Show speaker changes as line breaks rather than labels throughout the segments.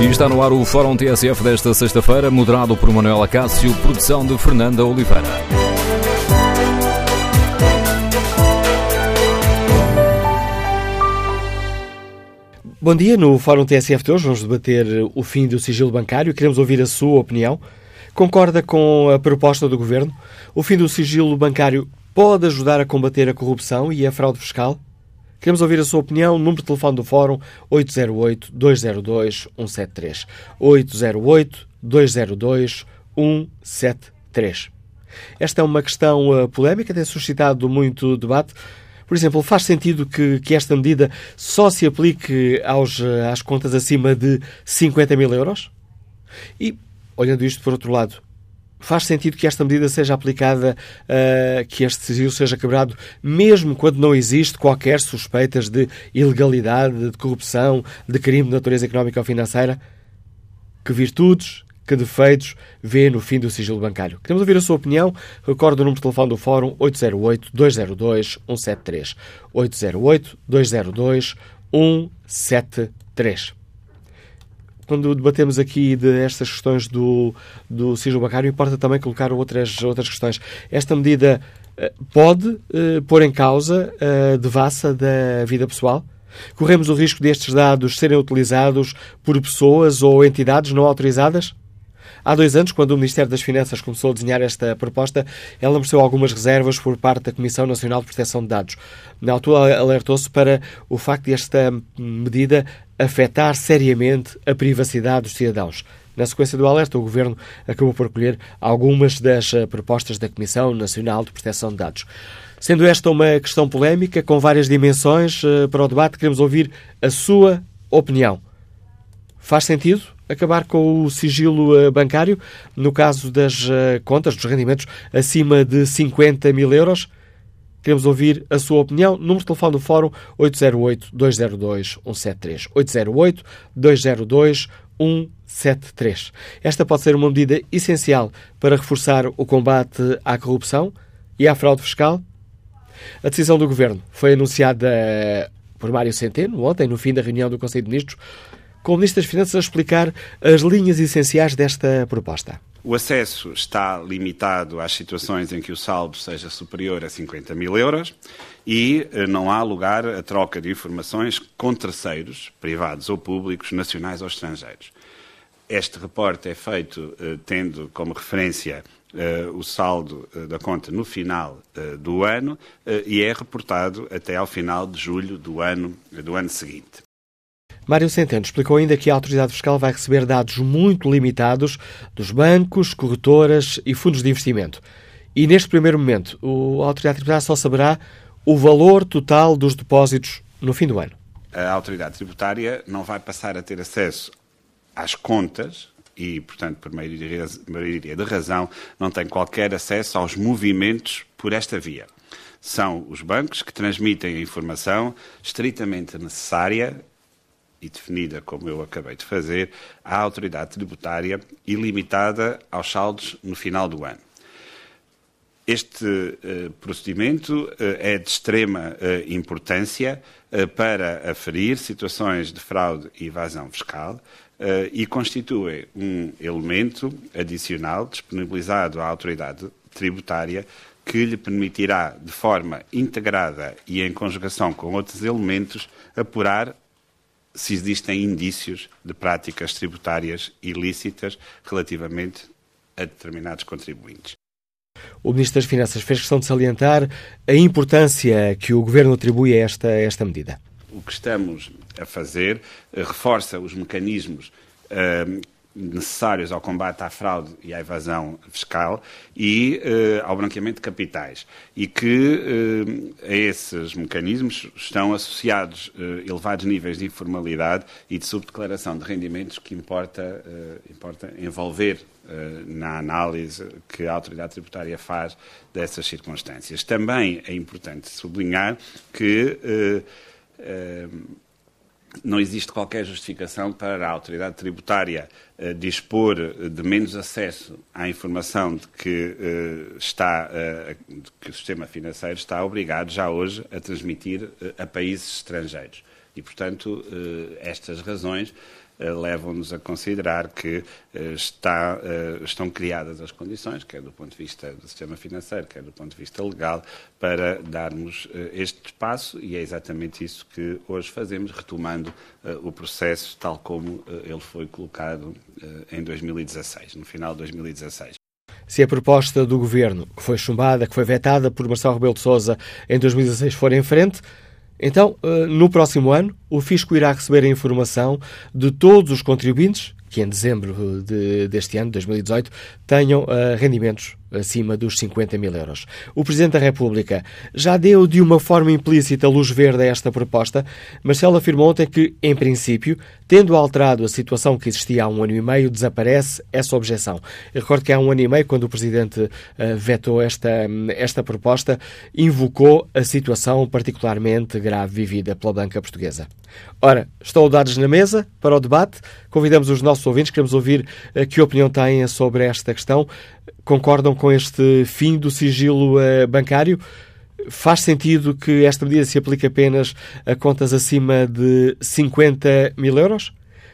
E está no ar o Fórum TSF desta sexta-feira, moderado por Manuela Cássio, produção de Fernanda Oliveira.
Bom dia, no Fórum TSF de hoje vamos debater o fim do sigilo bancário. Queremos ouvir a sua opinião. Concorda com a proposta do Governo? O fim do sigilo bancário pode ajudar a combater a corrupção e a fraude fiscal? Queremos ouvir a sua opinião. Número de telefone do Fórum 808-202-173. 808-202-173. Esta é uma questão uh, polémica, tem suscitado muito debate. Por exemplo, faz sentido que, que esta medida só se aplique aos, uh, às contas acima de 50 mil euros? E, olhando isto por outro lado, faz sentido que esta medida seja aplicada, uh, que este sigilo seja quebrado, mesmo quando não existe qualquer suspeitas de ilegalidade, de corrupção, de crime de natureza económica ou financeira? Que virtudes, que defeitos vê no fim do sigilo bancário? Queremos ouvir a sua opinião. Recordo o número de telefone do Fórum 808-202-173. 808-202-173 quando debatemos aqui destas questões do, do sigilo bancário, importa também colocar outras, outras questões. Esta medida eh, pode uh, pôr em causa a uh, devassa da vida pessoal? Corremos o risco destes dados serem utilizados por pessoas ou entidades não autorizadas? Há dois anos, quando o Ministério das Finanças começou a desenhar esta proposta, ela mostrou algumas reservas por parte da Comissão Nacional de Proteção de Dados. Na altura, alertou-se para o facto de esta medida afetar seriamente a privacidade dos cidadãos. Na sequência do alerta, o Governo acabou por acolher algumas das eh, propostas da Comissão Nacional de Proteção de Dados. Sendo esta uma questão polémica, com várias dimensões eh, para o debate, queremos ouvir a sua opinião. Faz sentido acabar com o sigilo eh, bancário no caso das contas, dos rendimentos acima de 50 mil euros? Queremos ouvir a sua opinião. Número de telefone do Fórum 808-202-173. 808-202-173. Esta pode ser uma medida essencial para reforçar o combate à corrupção e à fraude fiscal. A decisão do Governo foi anunciada por Mário Centeno ontem, no fim da reunião do Conselho de Ministros, com o Ministro das Finanças a explicar as linhas essenciais desta proposta.
O acesso está limitado às situações em que o saldo seja superior a 50 mil euros e eh, não há lugar a troca de informações com terceiros, privados ou públicos, nacionais ou estrangeiros. Este reporte é feito eh, tendo como referência Uh, o saldo da conta no final do ano e é reportado até ao final de julho do ano, do ano seguinte.
Mário Centeno explicou ainda que a autoridade fiscal vai receber dados muito limitados dos bancos, corretoras e fundos de investimento. E neste primeiro momento, a autoridade tributária só saberá o valor total dos depósitos no fim do ano.
A autoridade tributária não vai passar a ter acesso às contas e, portanto, por maioria de razão, não tem qualquer acesso aos movimentos por esta via. São os bancos que transmitem a informação estritamente necessária e definida, como eu acabei de fazer, à autoridade tributária e limitada aos saldos no final do ano. Este uh, procedimento uh, é de extrema uh, importância para aferir situações de fraude e evasão fiscal e constitui um elemento adicional disponibilizado à autoridade tributária que lhe permitirá, de forma integrada e em conjugação com outros elementos, apurar se existem indícios de práticas tributárias ilícitas relativamente a determinados contribuintes.
O Ministro das Finanças fez questão de salientar a importância que o Governo atribui a esta, a esta medida.
O que estamos a fazer reforça os mecanismos uh, necessários ao combate à fraude e à evasão fiscal e uh, ao branqueamento de capitais. E que uh, a esses mecanismos estão associados uh, elevados níveis de informalidade e de subdeclaração de rendimentos que importa, importa envolver na análise que a autoridade tributária faz dessas circunstâncias. Também é importante sublinhar que não existe qualquer justificação para a autoridade tributária uh, dispor de menos acesso à informação de que, uh, está, que o sistema financeiro está obrigado já hoje a transmitir a países estrangeiros. E, portanto, estas razões levam-nos a considerar que está, estão criadas as condições, quer do ponto de vista do sistema financeiro, quer do ponto de vista legal, para darmos este espaço e é exatamente isso que hoje fazemos, retomando o processo tal como ele foi colocado em 2016, no final de 2016.
Se a proposta do governo, que foi chumbada, que foi vetada por Marcelo Rebelo de Sousa em 2016, for em frente, então, eh, no próximo ano, o Fisco irá receber a informação de todos os contribuintes que em dezembro de, deste ano, 2018, tenham uh, rendimentos acima dos 50 mil euros. O Presidente da República já deu de uma forma implícita luz verde a esta proposta. Marcelo afirmou ontem que, em princípio, tendo alterado a situação que existia há um ano e meio, desaparece essa objeção. Eu recordo que há um ano e meio, quando o Presidente uh, vetou esta, esta proposta, invocou a situação particularmente grave vivida pela banca portuguesa. Ora, estão dados na mesa para o debate. Convidamos os nossos ouvintes, queremos ouvir uh, que opinião têm sobre esta questão. Concordam com este fim do sigilo uh, bancário? Faz sentido que esta medida se aplique apenas a contas acima de 50 mil euros?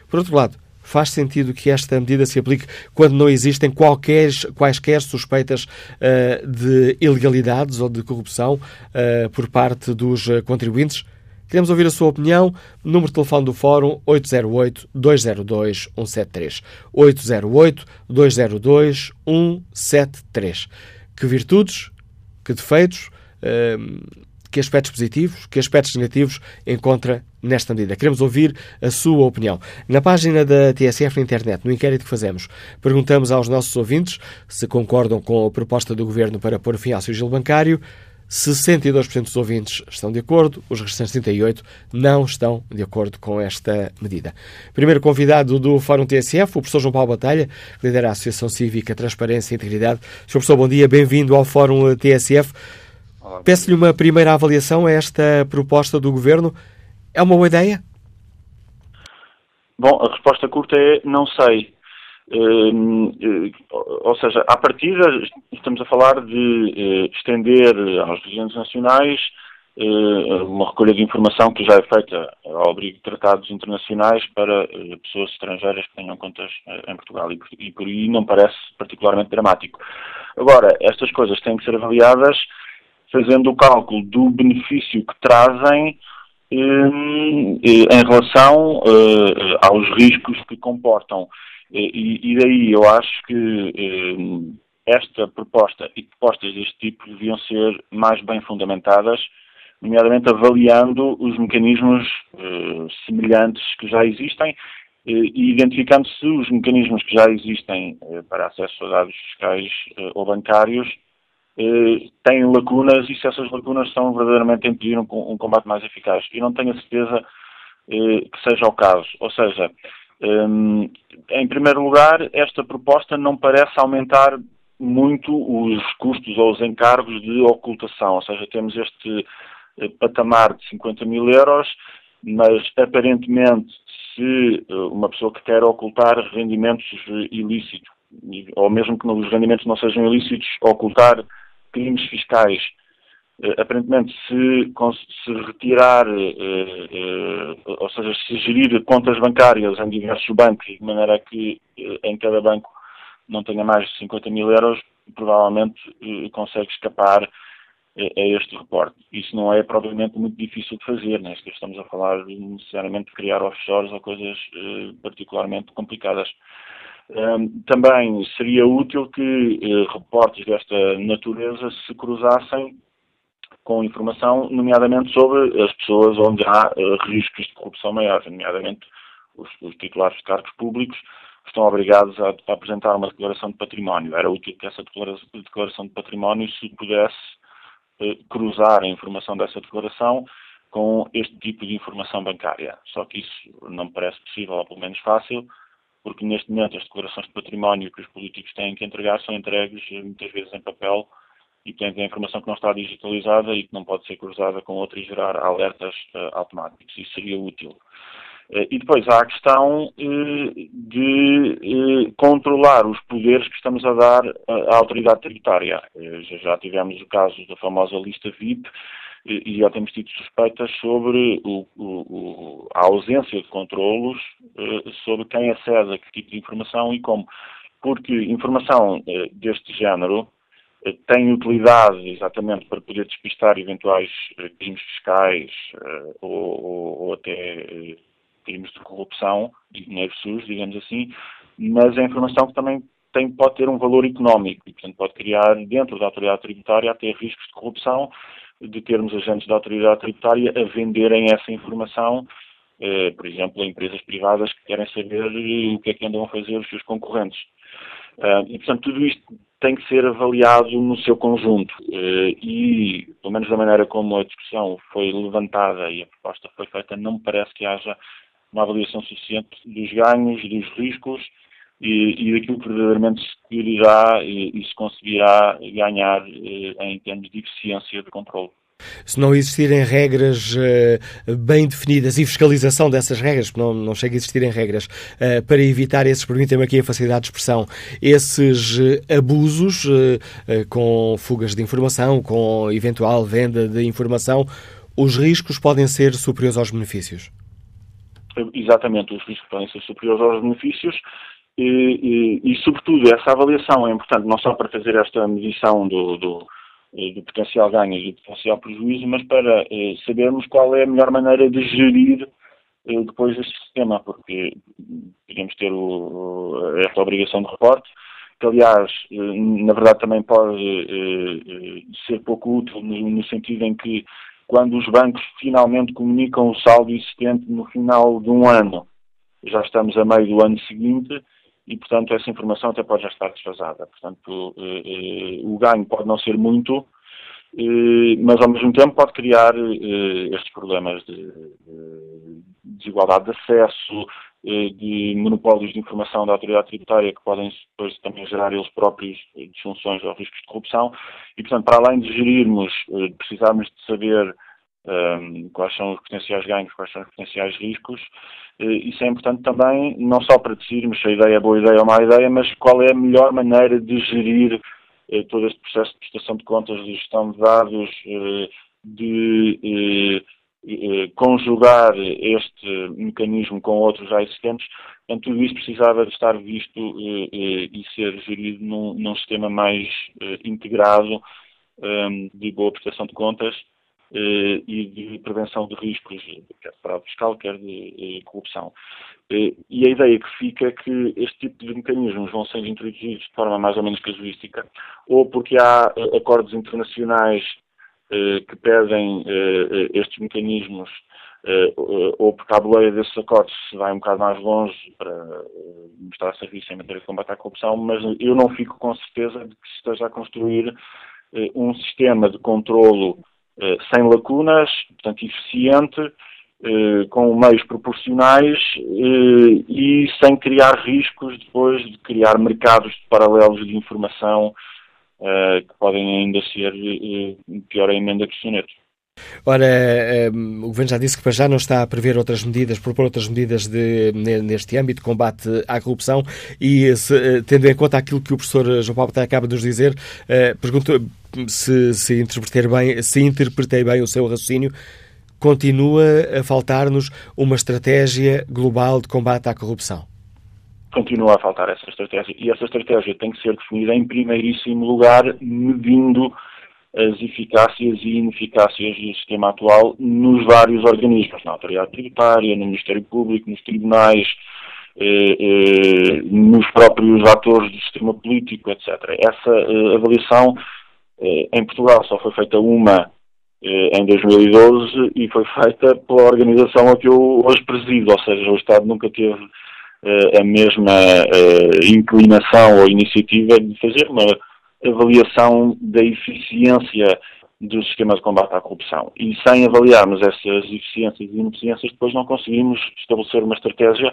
Por outro lado, faz sentido que esta medida se aplique quando não existem qualquer, quaisquer suspeitas uh, de ilegalidades ou de corrupção uh, por parte dos contribuintes? Queremos ouvir a sua opinião. Número de telefone do Fórum 808-202-173. 808-202-173. Que virtudes, que defeitos, ehm, que aspectos positivos, que aspectos negativos encontra nesta medida. Queremos ouvir a sua opinião. Na página da TSF na internet, no inquérito que fazemos, perguntamos aos nossos ouvintes se concordam com a proposta do Governo para pôr fim ao sigilo bancário. 62% dos ouvintes estão de acordo, os restantes 38% não estão de acordo com esta medida. Primeiro convidado do Fórum TSF, o professor João Paulo Batalha, que lidera a Associação Cívica Transparência e Integridade. Sr. Professor, bom dia, bem-vindo ao Fórum TSF. Peço-lhe uma primeira avaliação a esta proposta do Governo. É uma boa ideia?
Bom, a resposta curta é não sei. Ehm, eh, ou seja, à partida estamos a falar de eh, estender aos regentes nacionais eh, uma recolha de informação que já é feita ao abrigo de tratados internacionais para pessoas estrangeiras que tenham contas em Portugal e por aí não parece particularmente dramático. Agora, estas coisas têm que ser avaliadas fazendo o cálculo do benefício que trazem ehm, em relação aos riscos que comportam. E, e daí eu acho que eh, esta proposta e propostas deste tipo deviam ser mais bem fundamentadas, nomeadamente avaliando os mecanismos eh, semelhantes que já existem eh, e identificando se os mecanismos que já existem eh, para acesso a dados fiscais eh, ou bancários eh, têm lacunas e se essas lacunas são verdadeiramente impedir um, um combate mais eficaz. E não tenho a certeza que seja o caso. Ou seja, em primeiro lugar, esta proposta não parece aumentar muito os custos ou os encargos de ocultação, ou seja, temos este eh, patamar de 50 mil euros, mas aparentemente se eh, uma pessoa que quer ocultar rendimentos ilícitos, ou mesmo que os rendimentos não sejam ilícitos, ocultar crimes fiscais aparentemente, se, se retirar, uh, uh, ou seja, se gerir contas bancárias em diversos bancos, de maneira que em cada banco não tenha mais de 50 mil euros, provavelmente consegue escapar a este reporte. Isso não é provavelmente muito difícil de fazer, né? estamos a falar necessariamente de criar offshores ou coisas particularmente complicadas. também seria útil que reportes desta natureza se cruzassem com informação, nomeadamente sobre as pessoas onde há uh, riscos de corrupção maiores, nomeadamente os, os, titulares de cargos públicos estão obrigados a, a, apresentar uma declaração de património. Era útil que essa declaração de património se pudesse uh, cruzar a informação dessa declaração com este tipo de informação bancária. Só que isso não parece possível, ou pelo menos fácil, porque neste momento as declarações de património que os políticos têm que entregar são entregues eh, muitas vezes em papel e portanto é informação que não está digitalizada e que não pode ser cruzada com outra e gerar alertas uh, automáticos. Isso seria útil. Uh, e depois há a questão uh, de controlar os poderes que estamos a dar à autoridade tributária. Já, já, tivemos o caso da famosa lista VIP, e já temos tido suspeitas sobre o, o, a ausência de controlos sobre quem acede a que tipo de informação e como. Porque informação deste género tem utilidade exatamente para poder despistar eventuais crimes fiscais ou, ou, ou até crimes de corrupção e dinheiro sujo, digamos assim, mas é informação que também tem, pode ter um valor económico e, portanto, pode criar dentro da autoridade tributária até riscos de corrupção, de termos agentes da autoridade tributária a venderem essa informação, eh, por exemplo, a empresas privadas que querem saber o que é que andam a fazer os seus concorrentes. Uh, e, portanto, tudo isto tem que ser avaliado no seu conjunto. Uh, e, pelo menos da maneira como a discussão foi levantada e a proposta foi feita, não me parece que haja uma avaliação suficiente dos ganhos, dos riscos e, e daquilo que verdadeiramente se irá e, e, se conseguirá ganhar eh, em termos de eficiência de controle.
Se não existirem regras uh, bem definidas e fiscalização dessas regras, porque não, não chega a existirem regras, uh, para evitar esses, permitem-me aqui a facilidade de expressão, esses uh, abusos com fugas de informação, com eventual venda de informação, os riscos podem ser superiores aos benefícios?
Exatamente, os riscos podem ser superiores aos benefícios e, e, e, sobretudo, essa avaliação é importante não só para fazer esta medição do, do, do potencial ganho e do potencial prejuízo, mas para eh, sabermos qual é a melhor maneira de gerir eh, depois este sistema, porque podemos ter o, esta obrigação de reporte, que aliás, eh, na verdade também pode ser pouco útil no sentido em que quando os bancos finalmente comunicam o saldo existente no final de um ano, já estamos a meio do ano seguinte, e, portanto, essa informação até pode já estar desfasada. Portanto, eh, eh, o ganho pode não ser muito, eh, mas ao mesmo tempo pode criar estes problemas de, desigualdade de acesso, de monopólios de informação da autoridade tributária que podem depois também gerar eles próprios disfunções ou riscos de corrupção e, portanto, para além de gerirmos, precisarmos de saber um, quais são os potenciais ganhos, quais são os potenciais riscos. Uh, isso é importante também, não só para decidirmos se a ideia é boa ideia ou má ideia, mas qual é a melhor maneira de gerir uh, todo este processo de prestação de contas, de gestão de dados, uh, de conjugar este mecanismo com outros já existentes. Portanto, tudo isso precisava de estar visto e ser gerido num, num sistema mais integrado um, de boa prestação de contas e de prevenção de riscos, quer de fraude fiscal, quer de eh, corrupção. Eh, e a ideia que fica é que este tipo de mecanismos vão sendo introduzidos de forma mais ou menos casuística, ou porque há acordos internacionais que pedem estes mecanismos, ou porque a boleia desses acordos se vai um bocado mais longe para mostrar serviço em matéria de combate à corrupção, mas eu não fico com certeza de que se esteja a construir um sistema de controlo eh, sem lacunas, portanto eficiente, eh, com meios proporcionais eh, e sem criar riscos depois de criar mercados paralelos de informação que podem ainda ser pior emenda que soneto.
Ora, o Governo já disse que para já não está a prever outras medidas, propor outras medidas de, neste âmbito de combate à corrupção e, se, tendo em conta aquilo que o professor João Paulo acaba de nos dizer, pergunto, se, se, bem, se interpretei bem o seu raciocínio, continua a faltar-nos uma estratégia global de combate à corrupção.
Continua a faltar essa estratégia. E essa estratégia tem que ser definida, em primeiríssimo lugar, medindo as eficácias e ineficácias do sistema atual nos vários organismos, na autoridade tributária, no Ministério Público, nos tribunais, eh, eh, nos próprios atores do sistema político, etc. Essa eh, avaliação eh, em Portugal só foi feita uma eh, em 2012 e foi feita pela organização a que eu hoje presido, ou seja, o Estado nunca teve eh, a mesma inclinação ou iniciativa de fazer uma avaliação da eficiência do sistema de combate à corrupção. E sem avaliarmos essas eficiências e ineficiências, depois não conseguimos estabelecer uma estratégia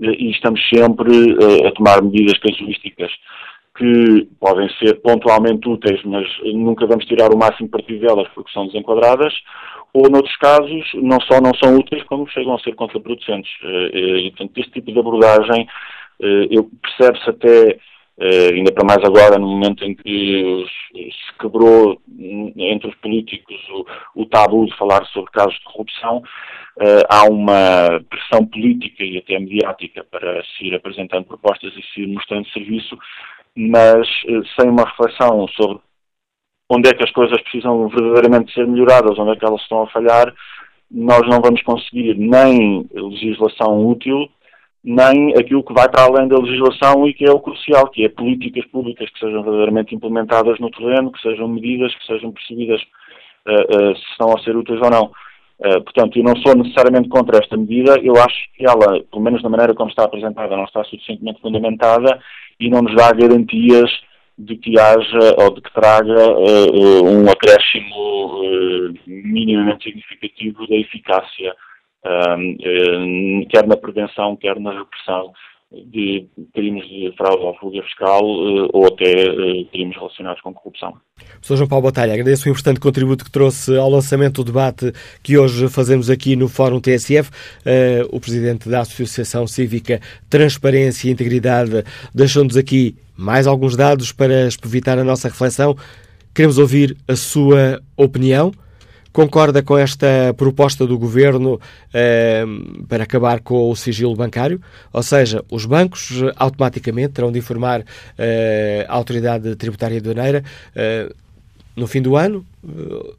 e estamos sempre a tomar medidas casuísticas que podem ser pontualmente úteis, mas nunca vamos tirar o máximo partido delas porque são desenquadradas, ou noutros casos não só não são úteis, como chegam a ser contraproducentes. Eh, eh, e, portanto, este tipo de abordagem eh, percebe-se até Uh, ainda para mais agora, no momento em que se quebrou entre os políticos o, o tabu de falar sobre casos de corrupção, uh, há uma pressão política e até mediática para se ir apresentando propostas e se ir mostrando serviço, mas uh, sem uma reflexão sobre onde é que as coisas precisam verdadeiramente ser melhoradas, onde é que elas estão a falhar, nós não vamos conseguir nem legislação útil, nem aquilo que vai para além da legislação e que é o crucial, que é políticas públicas que sejam verdadeiramente implementadas no terreno, que sejam medidas, que sejam percebidas uh, uh, se estão a ser úteis ou não. Uh, portanto, eu não sou necessariamente contra esta medida, eu acho que ela, pelo menos da maneira como está apresentada, não está suficientemente fundamentada e não nos dá garantias de que haja ou de que traga um acréscimo minimamente significativo da eficácia quer na prevenção, quer na repressão de crimes de fraude ou fuga fiscal uh, ou até uh, crimes relacionados com corrupção.
Sr. João Paulo Batalha, agradeço o importante contributo que trouxe ao lançamento do debate que hoje fazemos aqui no Fórum TSF. O Presidente da Associação Cívica Transparência e Integridade deixou-nos aqui mais alguns dados para evitar a nossa reflexão. Queremos ouvir a sua opinião. Concorda com esta proposta do Governo eh, para acabar com o sigilo bancário? Ou seja, os bancos eh, automaticamente terão de informar eh, a Autoridade Tributária Aduaneira eh, no fim do ano? Eh,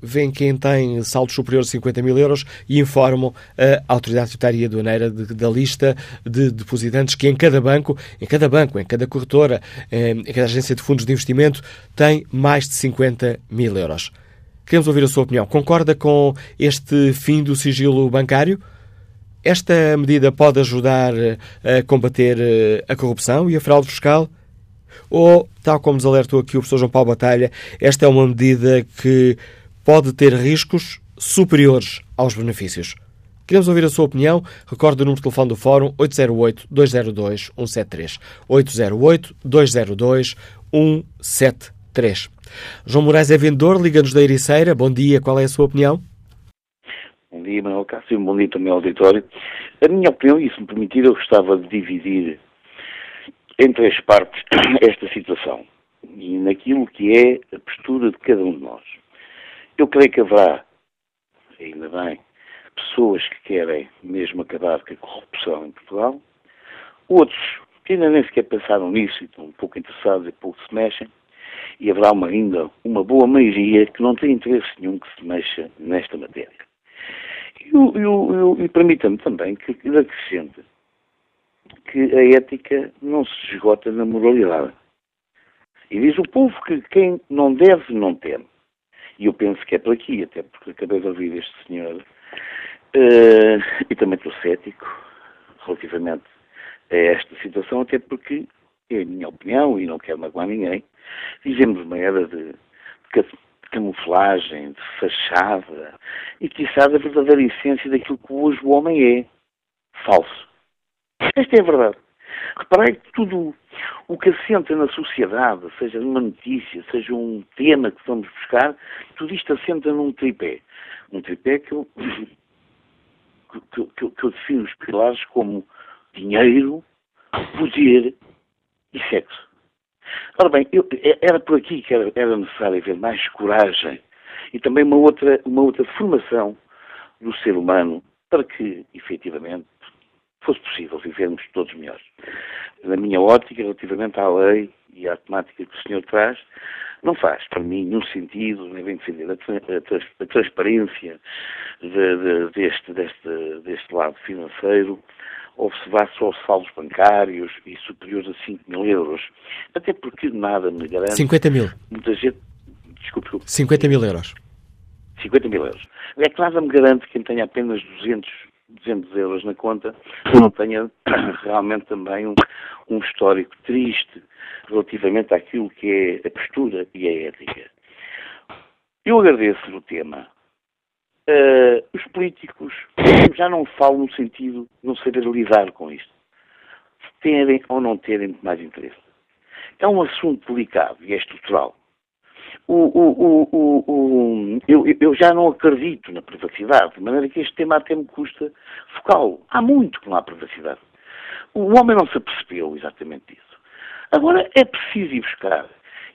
vêem quem tem saldos superiores a 50 mil euros e informam a Autoridade Tributária Aduaneira de, da lista de depositantes que em cada banco, em cada banco, em cada corretora, eh, em cada agência de fundos de investimento tem mais de 50 mil euros. Queremos ouvir a sua opinião. Concorda com este fim do sigilo bancário? Esta medida pode ajudar a combater eh, a corrupção e a fraude fiscal? Ou, tal como nos alertou aqui o professor João Paulo Batalha, esta é uma medida que pode ter riscos superiores aos benefícios? Queremos ouvir a sua opinião. Recorde o número de telefone do Fórum 808-202-173. 808-202-173. João Moraes é vendedor, liga-nos da Ericeira. Bom dia, qual é a sua opinião?
Bom dia, Manuel Cássio, bom dia também ao auditório. A minha opinião, e se me permitir, eu gostava de dividir em três partes esta situação e naquilo que é a postura de cada um de nós. Eu creio que haverá, ainda bem, pessoas que querem mesmo acabar com a corrupção em Portugal, outros que ainda nem sequer pensaram nisso e estão um pouco interessados e pouco se mexem, e haverá uma, ainda uma boa maioria que não tem interesse nenhum que se mexa nesta matéria. E, e permita-me também que, que acrescente que a ética não se esgota na moralidade. E diz o povo que quem não deve, não teme. E eu penso que é por aqui, até porque acabei de ouvir este senhor, uh, e também estou cético relativamente a esta situação, até porque é a minha opinião e não quero magoar ninguém, vivemos uma era de, de camuflagem, de fachada e, quiçá, da verdadeira essência daquilo que hoje o homem é. Falso. Esta é a verdade. Reparei que tudo o que assenta na sociedade, seja uma notícia, seja um tema que vamos buscar, tudo isto assenta num tripé. Um tripé que eu, que, que, que eu defino os pilares como dinheiro, poder e sexo. Ora bem, eu, é, era por aqui que era, era, necessário haver mais coragem e também uma outra, uma outra formação do ser humano para que, efetivamente, fosse possível vivermos todos melhores. Na minha ótica, relativamente à lei e à temática que o senhor traz, não faz, para mim, nenhum sentido, devem defender a, a, a transparência de, de, deste, deste, deste lado financeiro, ou se vá só aos saldos bancários e superiores a 5 mil euros. Até porque nada me garante.
50 mil.
Muita gente. Desculpe, desculpe.
50 mil euros.
50 mil euros. É que nada me garante que quem tenha apenas 200, 200 euros na conta não tenha realmente também um, um histórico triste relativamente àquilo que é a postura e a ética. Eu agradeço o tema, Uh, os políticos já não falam no sentido de não saber lidar com isto. Terem ou não terem mais interesse. É um assunto delicado e é estrutural. O, o, o, eu, eu, já não acredito na privacidade, de maneira que este tema até me custa focal. Há muito que não há privacidade. O homem não se apercebeu exatamente disso. Agora é preciso ir buscar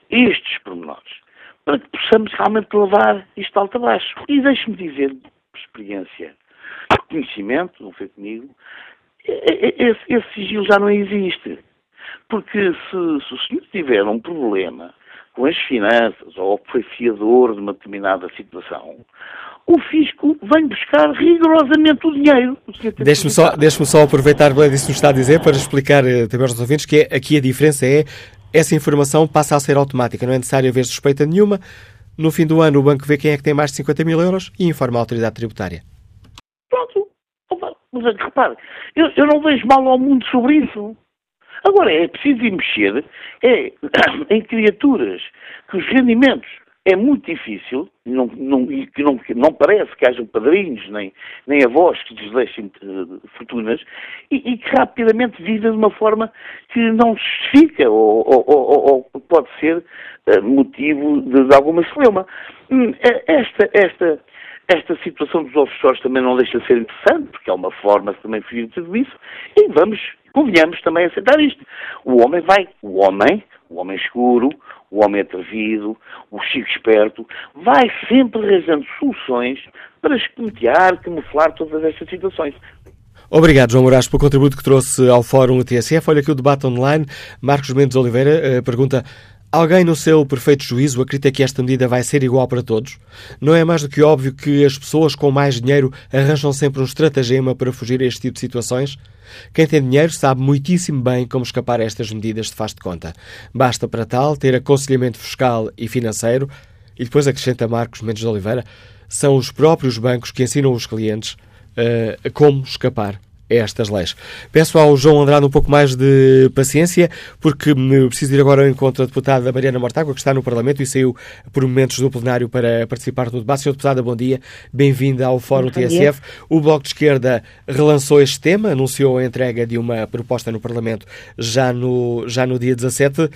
estes pormenores para que possamos realmente levar isto alto a baixo. E deixe-me dizer, por experiência, por conhecimento, não foi comigo, esse, esse sigilo já não existe. Porque se, se o senhor tiver um problema com as finanças ou foi fiador de uma determinada situação, o fisco vem buscar rigorosamente o dinheiro.
Deixe-me só, deixe só aproveitar o que está a dizer para explicar eh, também aos ouvintes que é, aqui a diferença é essa informação passa a ser automática, não é necessário haver suspeita nenhuma. No fim do ano, o banco vê quem é que tem mais de 50 mil euros e informa a autoridade tributária.
Pronto. Mas repare, eu, eu não vejo mal ao mundo sobre isso. Agora, é preciso ir mexer é, em criaturas que os rendimentos é muito difícil, não, não, que não, não parece que hajam padrinhos nem, nem avós que lhes deixem uh, fortunas e, e, que rapidamente vivem de uma forma que não justifica ou, ou, ou, ou pode ser uh, motivo de, de alguma celeuma. Hum, eh, esta, esta, esta situação dos offshores também não deixa de ser interessante, porque é uma forma de também fugir de tudo isso, e vamos, convenhamos também aceitar isto. O homem vai, o homem, o homem escuro, o homem atrevido, o chico esperto, vai sempre arranjando soluções para espentear, camuflar todas estas situações.
Obrigado, João Moraes, pelo contributo que trouxe ao Fórum TSF. Olha aqui o debate online. Marcos Mendes Oliveira uh, pergunta: Alguém, no seu perfeito juízo, acredita que esta medida vai ser igual para todos? Não é mais do que óbvio que as pessoas com mais dinheiro arranjam sempre um estratagema para fugir a este tipo de situações? Quem tem dinheiro sabe muitíssimo bem como escapar a estas medidas de faz de conta. Basta para tal ter aconselhamento fiscal e financeiro, e depois acrescenta Marcos Mendes de Oliveira, são os próprios bancos que ensinam os clientes uh, como escapar estas leis. Peço ao João Andrade um pouco mais de paciência, porque preciso ir agora ao encontro da deputada Mariana Mortágua, que está no Parlamento e saiu por momentos do plenário para participar do debate. Senhora deputada, bom dia. Bem-vinda ao Fórum TSF. O Bloco de Esquerda relançou este tema, anunciou a entrega de uma proposta no Parlamento já no, já no dia 17.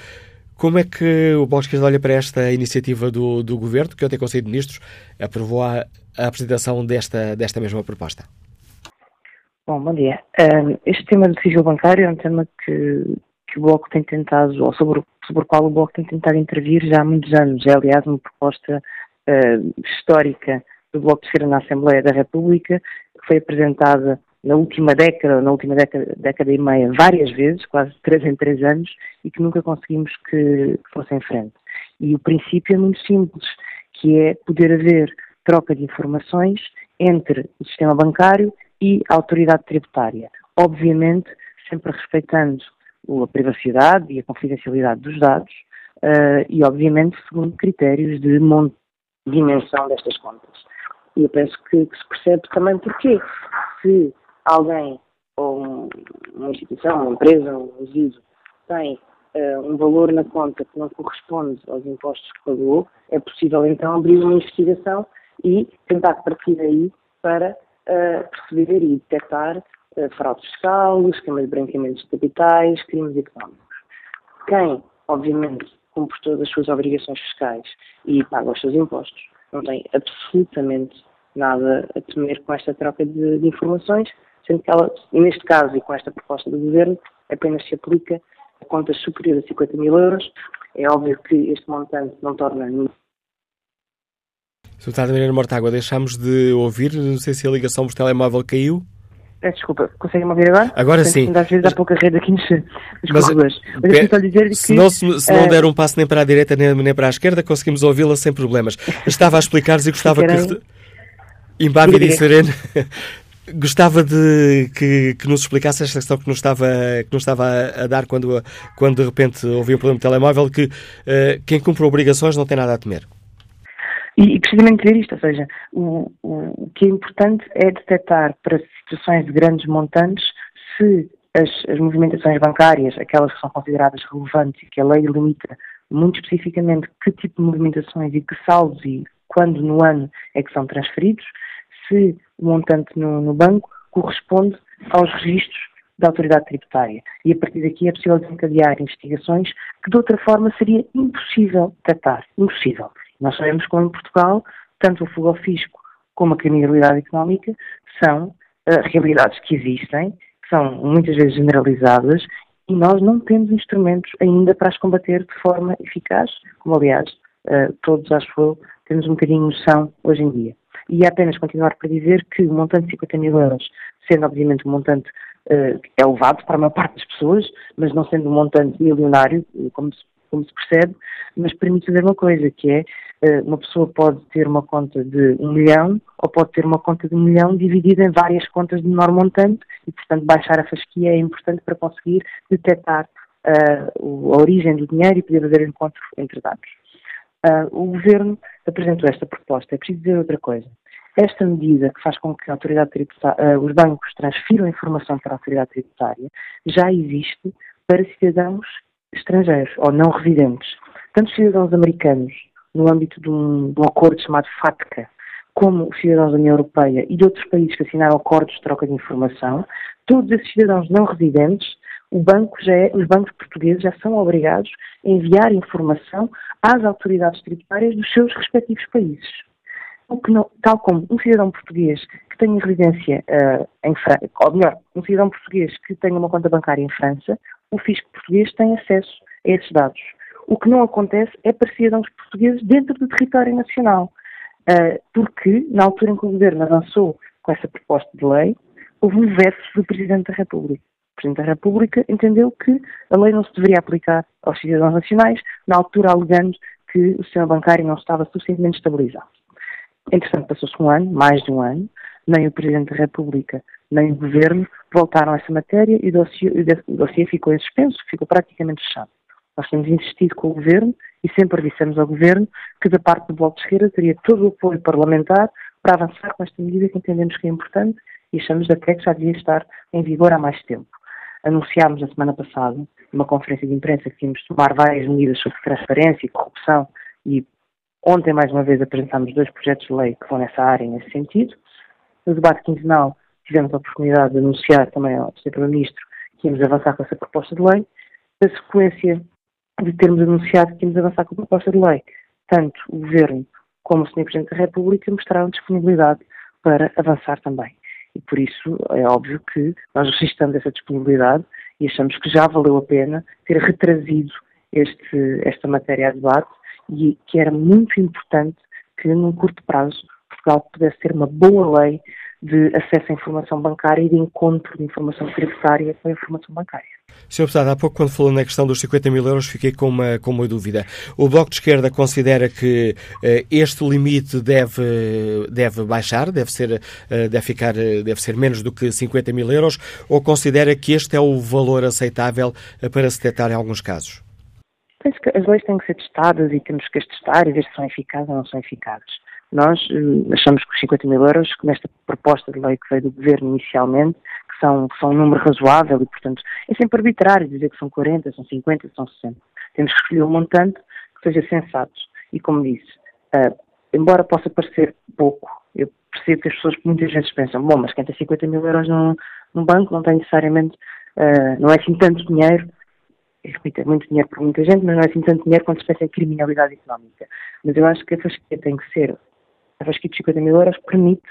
Como é que o Bloco de Esquerda olha para esta iniciativa do, do Governo, que ontem o Conselho de Ministros aprovou a, a apresentação desta, desta mesma proposta?
Bom, bom dia. Um, este tema do sigilo bancário é um tema que, que o Bloco tem tentado, ou sobre, sobre o qual o Bloco tem tentado intervir já há muitos anos. É, aliás, uma proposta uh, histórica do Bloco de Esquerda na Assembleia da República, que foi apresentada na última década, na última década, década e meia, várias vezes, quase três em três anos, e que nunca conseguimos que, que fosse em frente. E o princípio é muito simples, que é poder haver troca de informações entre o sistema bancário e a autoridade tributária. Obviamente, sempre respeitando a privacidade e a confidencialidade dos dados uh, e, obviamente, segundo critérios de dimensão destas contas. E eu penso que, que, se percebe também porquê. Se alguém, ou uma instituição, uma empresa, um indivíduo, tem uh, um valor na conta que não corresponde aos impostos que pagou, é possível então abrir uma investigação e tentar partir daí para uh, perceber e detectar uh, fraude fiscal, esquema de branqueamento de capitais, crimes económicos. Quem, obviamente, cumpre todas as suas obrigações fiscais e paga os seus impostos, não tem absolutamente nada a temer com esta troca de, de informações, sendo que ela, neste caso e com esta proposta do Governo, apenas se aplica a contas superiores a 50 mil euros. É óbvio que este montante não torna
Deputada Mariana Mortágua, deixámos de ouvir, não sei se a ligação por telemóvel caiu.
Desculpa, conseguem-me ouvir agora?
Agora sim.
Às vezes há pouca rede aqui nos, nos corredores.
Mas só dizer que... Se não, se, se não uh, der um passo nem para a direita nem, nem para a esquerda, conseguimos ouvi-la sem problemas. Estava a explicar-vos e gostava que... Imbávid e sereno... Gostava de que, que, nos explicasse esta questão que nos estava, que nos estava a, a dar quando, quando de repente ouvi um problema de telemóvel, que uh, quem cumpre obrigações não tem nada a temer.
E, e precisamente dizer isto, ou seja, o, o, o que é importante é detectar para situações de grandes montantes se as, as, movimentações bancárias, aquelas que são consideradas relevantes e que a lei limita muito especificamente que tipo de movimentações e que saldos e quando no ano é que são transferidos, se o montante no, no banco corresponde aos registros da autoridade tributária. E a partir daqui é possível desencadear investigações que de outra forma seria impossível detectar. Impossível. Nós sabemos como em Portugal, tanto o fogo ao fisco como a criminalidade económica são uh, realidades que existem, que são muitas vezes generalizadas e nós não temos instrumentos ainda para as combater de forma eficaz, como aliás uh, todos, acho eu, temos um bocadinho noção hoje em dia. E é apenas continuar para dizer que o montante de 50 mil euros, sendo obviamente um montante uh, elevado para a maior parte das pessoas, mas não sendo um montante milionário, como se, como se percebe, mas permite fazer uma coisa, que é uh, uma pessoa pode ter uma conta de um milhão ou pode ter uma conta de um milhão dividida em várias contas de menor montante e, portanto, baixar a fasquia é importante para conseguir detectar uh, a origem do dinheiro e poder haver encontro entre dados. Uh, o Governo apresentou esta proposta. É preciso dizer outra coisa. Esta medida que faz com que a autoridade tributária, uh, os bancos transfiram informação para a autoridade tributária já existe para cidadãos estrangeiros ou não residentes. Tanto cidadãos americanos, no âmbito de um, de um acordo chamado FATCA, como os cidadãos da União Europeia e de outros países que assinaram acordos de troca de informação, todos esses cidadãos não residentes banco é, os bancos portugueses já são obrigados a enviar informação às autoridades tributárias dos seus respectivos países. Não, tal como um cidadão português que tenha residência uh, em França, ou melhor, um cidadão português que tenha uma conta bancária em França, o fisco português tem acesso a esses dados. O que não acontece é para cidadãos portugueses dentro do território nacional, uh, porque na altura em que o governo avançou com essa proposta de lei, houve um veto do Presidente da República. Presidente da República entendeu que a lei não se deveria aplicar aos cidadãos nacionais, na altura alegando que o sistema bancário não estava suficientemente estabilizado. Entretanto, passou-se um ano, mais de um ano, nem o Presidente da República nem o Governo voltaram a essa matéria e o dossiê, o dossiê ficou em suspenso, ficou praticamente fechado. Nós temos insistido com o Governo e sempre dissemos ao Governo que da parte do Bloco de Esquerda teria todo o apoio parlamentar para avançar com esta medida que entendemos que é importante e achamos até que já devia estar em vigor há mais tempo anunciámos a semana passada, numa conferência de imprensa, que tínhamos de tomar várias medidas sobre transparência e corrupção e ontem, mais uma vez, apresentámos dois projetos de lei que vão nessa área, nesse sentido. No debate quinzenal, tivemos a oportunidade de anunciar também ao Sr. Primeiro-Ministro que íamos avançar com essa proposta de lei. Na sequência de termos anunciado que íamos avançar com a proposta de lei, tanto o Governo como o Sr. Presidente da República mostraram disponibilidade para avançar também. E por isso é óbvio que nós registramos essa disponibilidade e achamos que já valeu a pena ter retrazido este, esta matéria a debate e que era muito importante que, num curto prazo, Portugal pudesse ter uma boa lei de acesso à informação bancária e de encontro de informação tributária com a informação bancária.
Sr. Deputado, há pouco, quando falou na questão dos 50 mil euros, fiquei com uma, com uma dúvida. O Bloco de Esquerda considera que uh, este limite deve, deve baixar, deve ser, uh, deve, ficar, uh, deve ser menos do que 50 mil euros, ou considera que este é o valor aceitável para se detectar em alguns casos?
Penso que as leis têm que ser testadas e temos que as testar e ver se são eficazes ou não são eficazes. Nós uh, achamos que os 50 mil euros, nesta proposta de lei que veio do Governo inicialmente, que são, que são um número razoável e, portanto, é sempre arbitrário dizer que são 40, são 50, são 60. Temos que escolher um montante que seja sensato. E, como disse, uh, embora possa parecer pouco, eu percebo que as pessoas muitas vezes pensam, bom, mas quem tem 50 mil euros num, num banco não tem necessariamente, uh, não é assim tanto dinheiro, repito, é muito dinheiro para muita gente, mas não é assim tanto dinheiro quando se pensa em criminalidade económica. Mas eu acho que a fasquia tem que ser a fasquia de 50 mil euros permite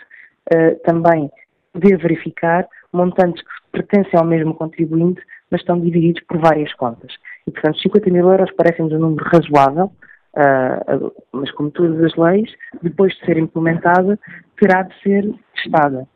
uh, também poder verificar montantes que pertencem ao mesmo contribuinte, mas estão divididos por várias contas. E, portanto, 50 mil euros parece-nos um número razoável, uh, mas como todas as leis, depois de ser implementada, terá de ser testada.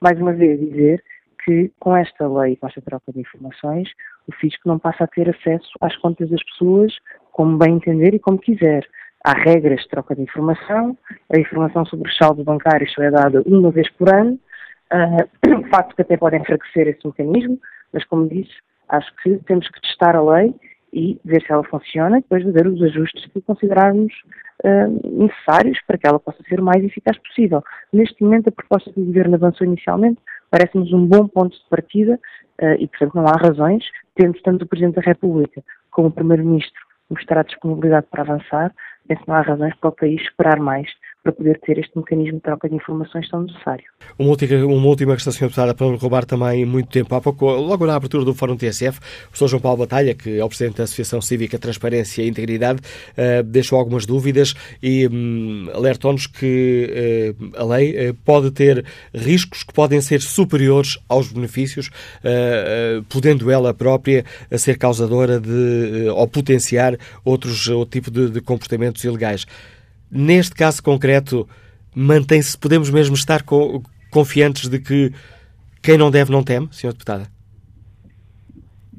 Mais uma vez, dizer que com esta lei, com esta troca de informações, o fisco não passa a ter acesso às contas das pessoas como bem entender e como quiser. Há regras de troca de informação, a informação sobre os saldos bancários só é dada uma vez por ano, uh, facto que até pode enfraquecer esse mecanismo, mas como disse, acho que temos que testar a lei e ver se ela funciona e depois fazer os ajustes que considerarmos uh, necessários para que ela possa ser o mais eficaz possível. Neste momento, a proposta que o Governo avançou inicialmente parece-nos um bom ponto de partida uh, e, portanto, não há razões, tendo tanto o Presidente da República como o Primeiro-Ministro mostrar disponibilidade para avançar, penso que não há razões para o país esperar mais para poder ter este mecanismo de troca de informações tão necessário.
Uma última, uma última questão, Sr. Deputada, para não roubar também muito tempo. Há pouco, logo na abertura do Fórum TSF, o Sr. João Paulo Batalha, que é o Presidente da Associação Cívica Transparência e Integridade, uh, deixou algumas dúvidas e um, alertou-nos que uh, a lei uh, pode ter riscos que podem ser superiores aos benefícios, podendo ela própria ser causadora de, ou potenciar outros, outro tipo de, de comportamentos ilegais. Neste caso concreto, mantém-se, podemos mesmo estar co confiantes de que quem não deve não teme, Sr. Deputada?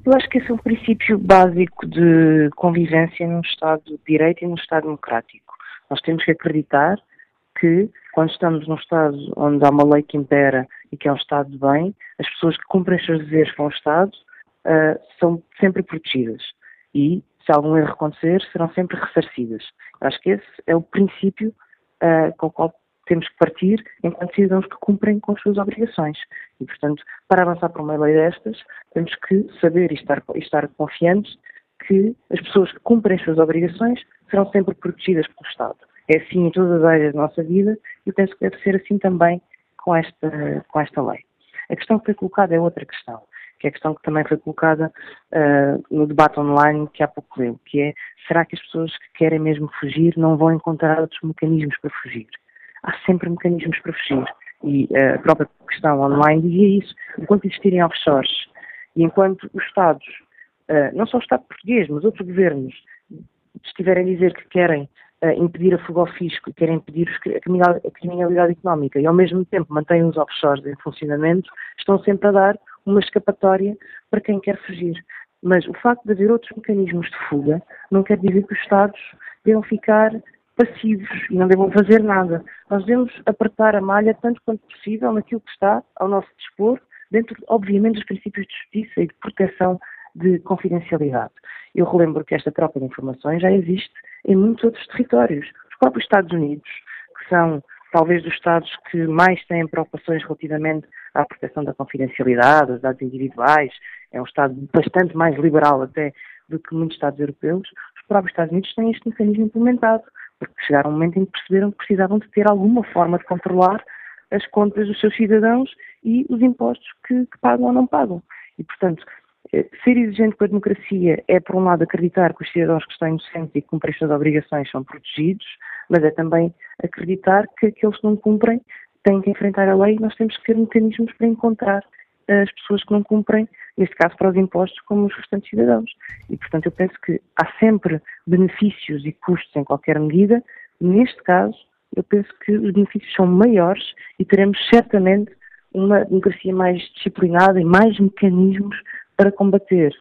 Eu acho que esse é um princípio básico de convivência num Estado de Direito e num Estado democrático. Nós temos que acreditar que, quando estamos num Estado onde há uma lei que impera e que é um Estado de bem, as pessoas que cumprem os seus deveres com o Estado uh, são sempre protegidas. E se algum erro acontecer, serão sempre ressarcidas. Acho que esse é o princípio uh, com o qual temos que partir enquanto cidadãos que cumprem com as suas obrigações. E, portanto, para avançar para uma lei destas, temos que saber e estar, e estar confiantes que as pessoas que cumprem as suas obrigações serão sempre protegidas pelo Estado. É assim em todas as áreas da nossa vida e penso que deve ser assim também com esta, com esta lei. A questão que foi colocada é outra questão que é a questão que também foi colocada uh, no debate online que há pouco leu, que é, será que as pessoas que querem mesmo fugir não vão encontrar outros mecanismos para fugir? Há sempre mecanismos para fugir. E uh, a própria questão online dizia isso. Enquanto existirem offshores e enquanto os Estados, uh, não só o Estado português, mas outros governos, estiverem a dizer que querem impedir a fuga ao fisco, querem impedir a criminalidade económica e ao mesmo tempo mantêm os offshores em funcionamento, estão sempre a dar uma escapatória para quem quer fugir. Mas o facto de haver outros mecanismos de fuga não quer dizer que os Estados devam ficar passivos e não devam fazer nada. Nós devemos apertar a malha tanto quanto possível naquilo que está ao nosso dispor, dentro, obviamente, dos princípios de justiça e de proteção de confidencialidade. Eu relembro que esta troca de informações já existe em muitos outros territórios. Os próprios Estados Unidos, que são talvez dos Estados que mais têm preocupações relativamente à proteção da confidencialidade, dos dados individuais, é um Estado bastante mais liberal até do que muitos Estados europeus, os próprios Estados Unidos têm este mecanismo implementado, porque chegaram um momento em que perceberam que precisavam de ter alguma forma de controlar as contas dos seus cidadãos e os impostos que, que pagam ou não pagam. E, portanto, eh, ser exigente com a democracia é, por um lado, acreditar que os cidadãos que estão inocentes e que cumprem as suas obrigações são protegidos, mas é também acreditar que aqueles que não cumprem têm que enfrentar a lei e nós temos que ter mecanismos para encontrar as pessoas que não cumprem, neste caso para os impostos, como os restantes cidadãos. E, portanto, eu penso que há sempre benefícios e custos em qualquer medida. Neste caso, eu penso que os benefícios são maiores e teremos certamente uma democracia mais disciplinada e mais mecanismos para combater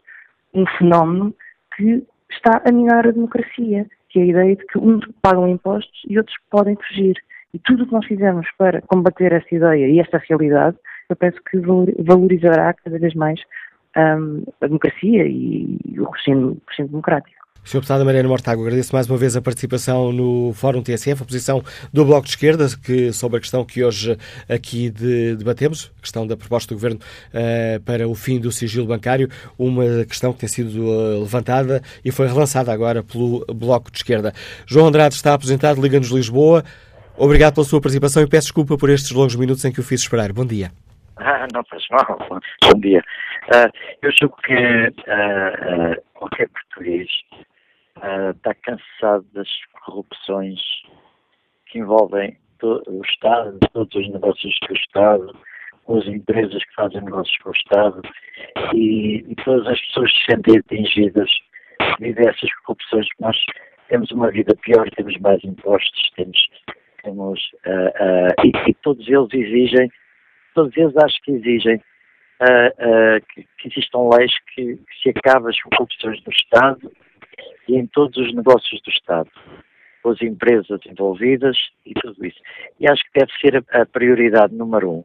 um fenómeno que está a minar a democracia, que é a ideia de que uns pagam impostos e outros podem fugir. E tudo o que nós fizermos para combater esta ideia e esta realidade, eu penso que valorizará cada vez mais um, a democracia e, o regime, democrático.
Sr. Deputada Mariana Mortago, agradeço mais uma vez a participação no Fórum TSF, a posição do Bloco de Esquerda que, sobre a questão que hoje aqui de, debatemos, a questão da proposta do Governo uh, para o fim do sigilo bancário, uma questão que tem sido uh, levantada e foi relançada agora pelo Bloco de Esquerda. João Andrade está aposentado, Liga-nos Lisboa. Obrigado pela sua participação e peço desculpa por estes longos minutos em que o fiz esperar. Bom dia.
Ah, não faz mal. Bom dia. Uh, eu julgo que uh, qualquer português está cansado das corrupções que envolvem o Estado, todos os negócios do Estado, as empresas que fazem negócios com o Estado e, e todas as pessoas se sentem atingidas devido a essas corrupções. Nós temos uma vida pior, temos mais impostos, temos, temos uh, uh, e, e, todos eles exigem, todos eles acho que exigem uh, que, que, existam leis que, que se acabem as corrupções do Estado e em todos os negócios do Estado, com as empresas envolvidas e tudo isso. E acho que deve ser a, a prioridade número um,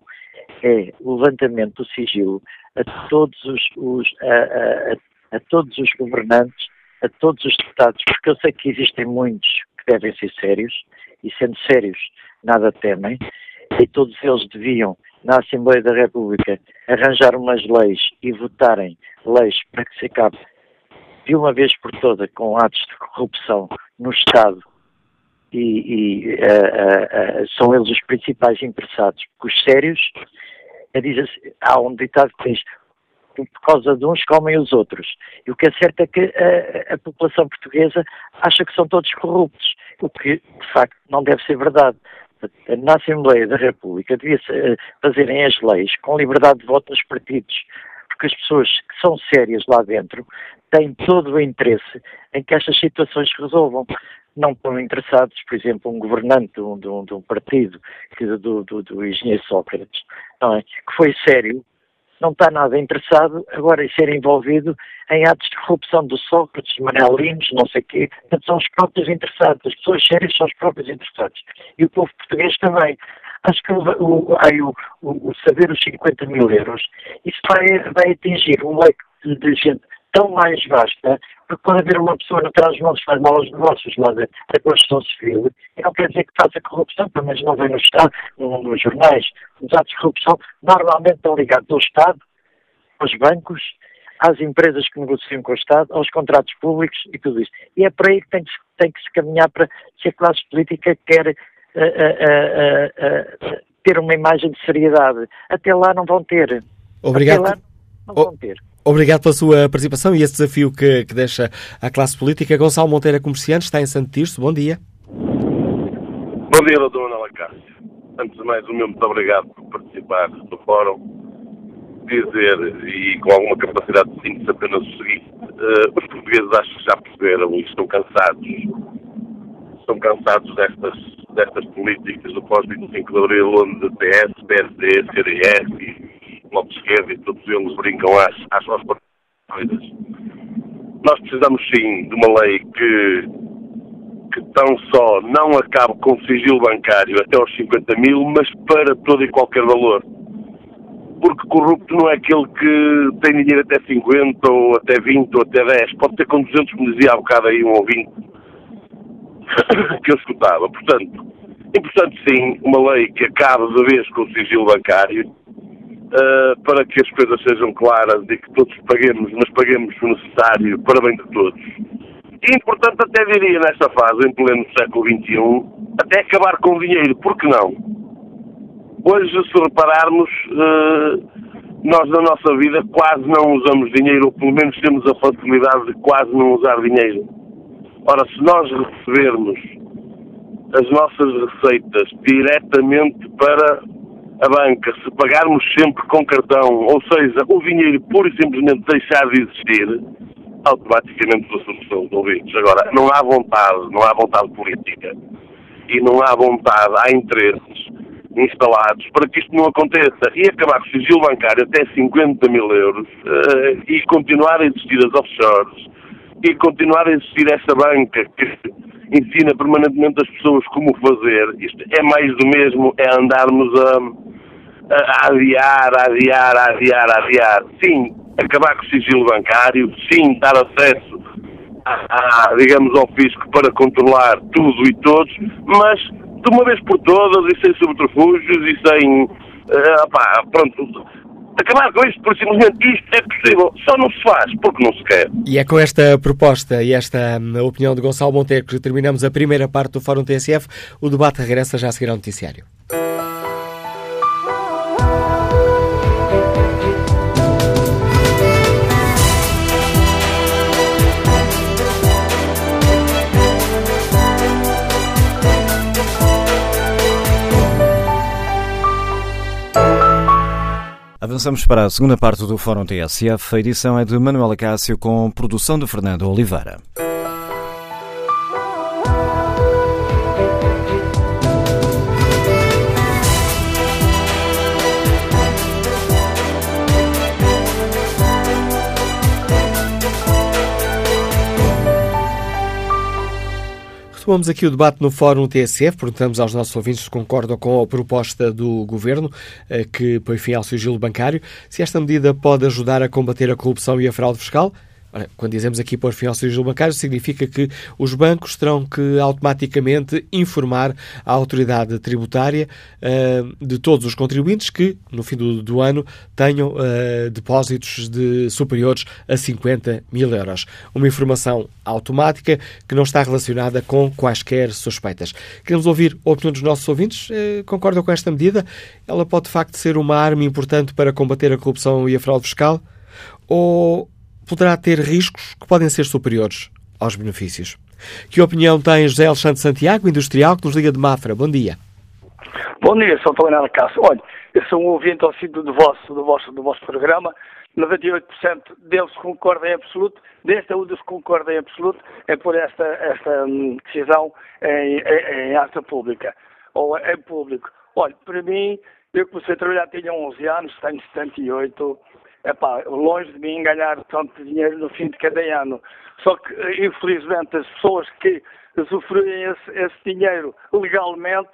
é o levantamento do sigilo a todos os, os a, a, a, todos os governantes, a todos os deputados, porque eu sei que existem muitos que devem ser sérios, e sendo sérios, nada temem, e todos eles deviam, na Assembleia da República, arranjar umas leis e votarem leis para que se acabe, de uma vez por todas com atos de corrupção no Estado e, e uh, uh, são eles os principais interessados. Porque os sérios, diz assim, há um ditado que diz por causa de uns comem os outros. E o que é certo é que a, a, população portuguesa acha que são todos corruptos, o que de facto não deve ser verdade. Na Assembleia da República devia fazerem as leis com liberdade de voto nos partidos, porque as pessoas que são sérias lá dentro têm todo o interesse em que estas situações se resolvam não estão interessados, por exemplo, um governante de um, de um, partido, do, do, do, engenheiro Sócrates, é? que foi sério, não está nada interessado agora em ser envolvido em atos de corrupção do Sócrates, Manel Lins, não sei o quê. Portanto, são os próprios interessados, as pessoas sérias são os próprios interessados. E o povo português também. Acho que o, o, o, o saber os 50 mil euros, isso vai, vai atingir um leque de, gente tão mais vasta, porque pode haver uma pessoa no trás-montes que faz mal aos negócios lá da, da Constituição Civil, e não quer dizer que faça corrupção, pelo menos não vem no Estado, no, nos jornais. Os atos de corrupção normalmente estão ligados ao Estado, aos bancos, às empresas que negociam com o Estado, aos contratos públicos e tudo isso. E é por aí que tem que, tem que se caminhar para se a classe política quer uh, uh, uh, ter uma imagem de seriedade. Até lá não vão ter.
Obrigado.
Até lá não vão ter.
Obrigado pela sua participação e esse desafio que, que deixa à classe política. Gonçalo Monteiro, comerciante, está em Santo Tirso. Bom dia.
Bom dia, doutor Manuela Cássio. Antes de mais, o meu muito obrigado por participar do fórum. Dizer, e com alguma capacidade de síntese, apenas o seguinte: uh, os portugueses acho que já perceberam e estão cansados. Estão cansados destas, destas políticas do pós-25 de Abril, onde PS, PSD, CDS e De Esquerda e todos eles brincam às, às suas coisas. Nós precisamos sim de uma lei que, que tão só não acabe com o sigilo bancário até aos 50 mil, mas para todo e qualquer valor. Porque corrupto não é aquele que tem dinheiro até 50, ou até 20, ou até 10. Pode ter com 200, como dizia há bocado aí um ouvinte que eu escutava. Portanto, importante sim uma lei que acabe de vez com o sigilo bancário, uh, para que as coisas sejam claras e que todos paguemos, mas paguemos o necessário para bem de todos. E importante até diria nesta fase, em pleno século XXI, até acabar com o dinheiro, por que não? Hoje, se repararmos, uh, nós na nossa vida quase não usamos dinheiro, ou pelo menos temos a facilidade de quase não usar dinheiro. Ora, se nós recebermos as nossas receitas diretamente para a banca, se pagarmos sempre com cartão, ou seja, o dinheiro pura e simplesmente deixar de existir, automaticamente os assuntos são resolvidos. Agora, não há vontade, não há vontade política e não há vontade, há interesses instalados para que isto não aconteça e acabar com o sigilo bancário até 50 mil euros uh, e continuar a existir as offshores e continuar a existir essa banca que ensina permanentemente as pessoas como fazer. Isto é mais do mesmo, é andarmos a a adiar, a adiar, a adiar, a adiar. Sim, acabar com o sigilo bancário, sim, dar acesso, a, a, digamos, ao fisco para controlar tudo e todos, mas de uma vez por todas e sem subterfúgios e sem. Uh, pá, pronto. Acabar com isto, por simplesmente isto é possível, só não se faz porque não se quer.
E é com esta proposta e esta um, opinião de Gonçalo Monteiro que terminamos a primeira parte do Fórum TSF. O debate regressa já a seguir ao noticiário.
Avançamos para a segunda parte do Fórum TSF. A edição é de Manuela Cássio com produção de Fernando Oliveira.
Retomamos aqui o debate no Fórum TSF. Perguntamos aos nossos ouvintes se concordam com a proposta do Governo eh, que põe fim ao sigilo bancário, se esta medida pode ajudar a combater a corrupção e a fraude fiscal. Ora, quando dizemos aqui pôr fim ao sigilo bancário, significa que os bancos terão que automaticamente informar a autoridade tributária uh, de todos os contribuintes que, no fim do, do ano, tenham uh, depósitos de superiores a 50 mil euros. Uma informação automática que não está relacionada com quaisquer suspeitas. Queremos ouvir a opinião dos nossos ouvintes. Uh, concordam com esta medida? Ela pode, de facto, ser uma arma importante para combater a corrupção e a fraude fiscal? Ou poderá ter riscos que podem ser superiores aos benefícios. Que opinião tem José Alexandre Santiago, industrial, que nos liga de Mafra? Bom dia.
Bom dia, sou Paulinho Cássio. Olha, eu sou um ouvinte assíduo do vosso, do, vosso, do vosso programa. 98% deles concordam em absoluto. Desta um dos concordam em absoluto é por esta, esta hum, decisão em, em, em pública, ou em público. Olha, para mim, eu comecei a trabalhar, tinha 11 anos, tenho 78 epá, longe de mim ganhar tanto dinheiro no fim de cada ano. Só que, infelizmente, as pessoas que usufruem esse, esse dinheiro legalmente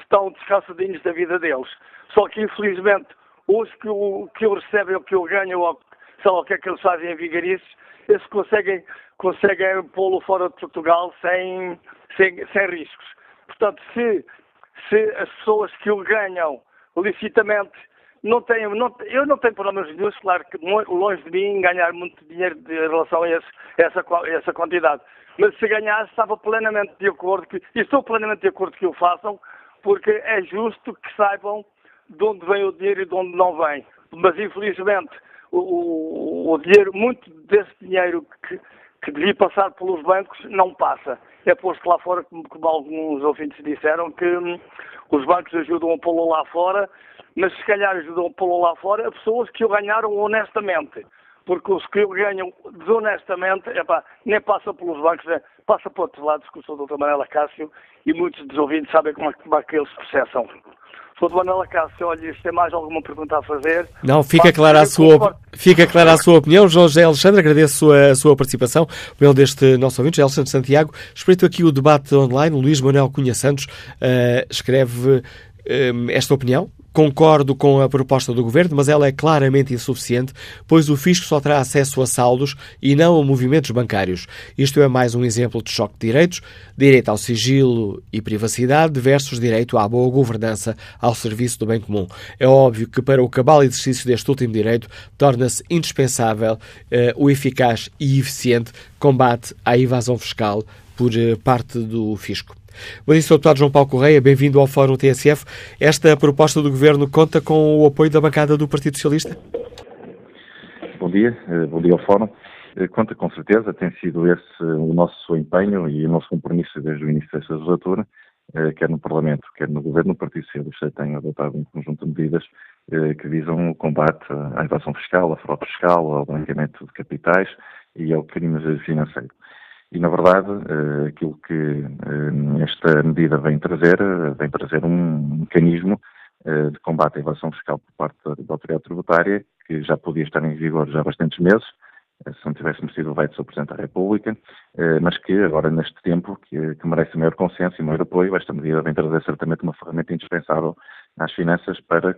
estão descansadinhos da vida deles. Só que, infelizmente, os que o, que recebem, o que o ganham, ou sei lá o que é que eles fazem em vigarices, eles conseguem, conseguem pô-lo fora de Portugal sem, sem, sem riscos. Portanto, se, se as pessoas que o ganham licitamente não tenho, não, eu não tenho problemas nenhum, claro que longe de mim ganhar muito dinheiro em relação a, esse, essa, essa quantidade. Mas se ganhasse, estava plenamente de acordo, que, e estou plenamente de acordo que o façam, porque é justo que saibam de onde vem o dinheiro e de onde não vem. Mas infelizmente o, o, o dinheiro, muito desse dinheiro que, que devia passar pelos bancos não passa. É posto lá fora, como, como alguns ouvintes disseram, que hum, os bancos ajudam a pô-lo lá fora mas se calhar ajudam a pô-lo lá fora a pessoas que o ganharam honestamente. Porque os que o ganham desonestamente, epá, nem passa pelos bancos, né? passa por outros lados, que eu sou o Dr. Manela Cássio, e muitos dos ouvintes sabem como é, como é que eles processam. Do Manela Cássio, olha, se tem mais alguma pergunta a fazer...
Não, fica clara, a sua, fica clara a sua opinião. José Alexandre, agradeço a, a sua participação, o deste nosso ouvinte, José Alexandre Santiago. Espreito aqui o debate online. Luís Manuel Cunha Santos uh, escreve uh, esta opinião Concordo com a proposta do Governo, mas ela é claramente insuficiente, pois o fisco só terá acesso a saldos e não a movimentos bancários. Isto é mais um exemplo de choque de direitos, direito ao sigilo e privacidade versus direito à boa governança ao serviço do bem comum. É óbvio que para o cabal exercício deste último direito torna-se indispensável uh, o eficaz e eficiente combate à evasão fiscal por uh, parte do fisco. Bom dia, Sr. Deputado João Paulo Correia, bem-vindo ao Fórum TSF. Esta proposta do Governo conta com o apoio da bancada do Partido Socialista?
Bom dia, eh, bom dia ao Fórum. Eh, conta com certeza, tem sido esse o nosso empenho e o nosso compromisso desde o início desta legislatura, eh, quer no Parlamento, quer no Governo, o Partido Socialista tem adotado um conjunto de medidas que visam o combate à evasão fiscal, à fraude fiscal, ao branqueamento de capitais e ao crime financeiro. E, na verdade, eh, aquilo que eh, esta medida vem trazer, eh, vem trazer um mecanismo de combate à evasão fiscal por parte da autoridade tributária, que já podia estar em vigor já há bastantes meses, se não tivéssemos tido o veto do Presidente da República, mas que agora, neste tempo, que, que merece maior consenso e maior apoio, esta medida vem trazer certamente uma ferramenta indispensável às finanças para,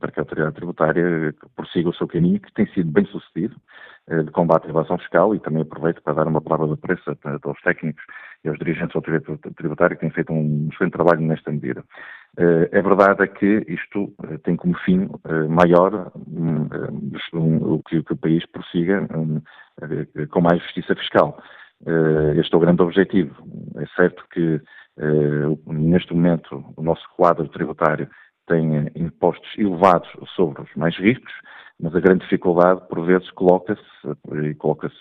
para que a autoridade tributária prossiga o seu caminho, que tem sido bem sucedido, eh, de combate à evasão fiscal e também aproveito para dar uma palavra de preço aos técnicos e aos dirigentes do autoridade tributária que têm feito um excelente trabalho nesta medida. Eh, é verdade que isto eh, tem como fim maior o que o país prossiga com mais justiça fiscal. Este é o grande objetivo. É certo que neste momento o nosso quadro tributário tem impostos elevados sobre os mais ricos, mas a grande dificuldade, por vezes, coloca-se coloca-se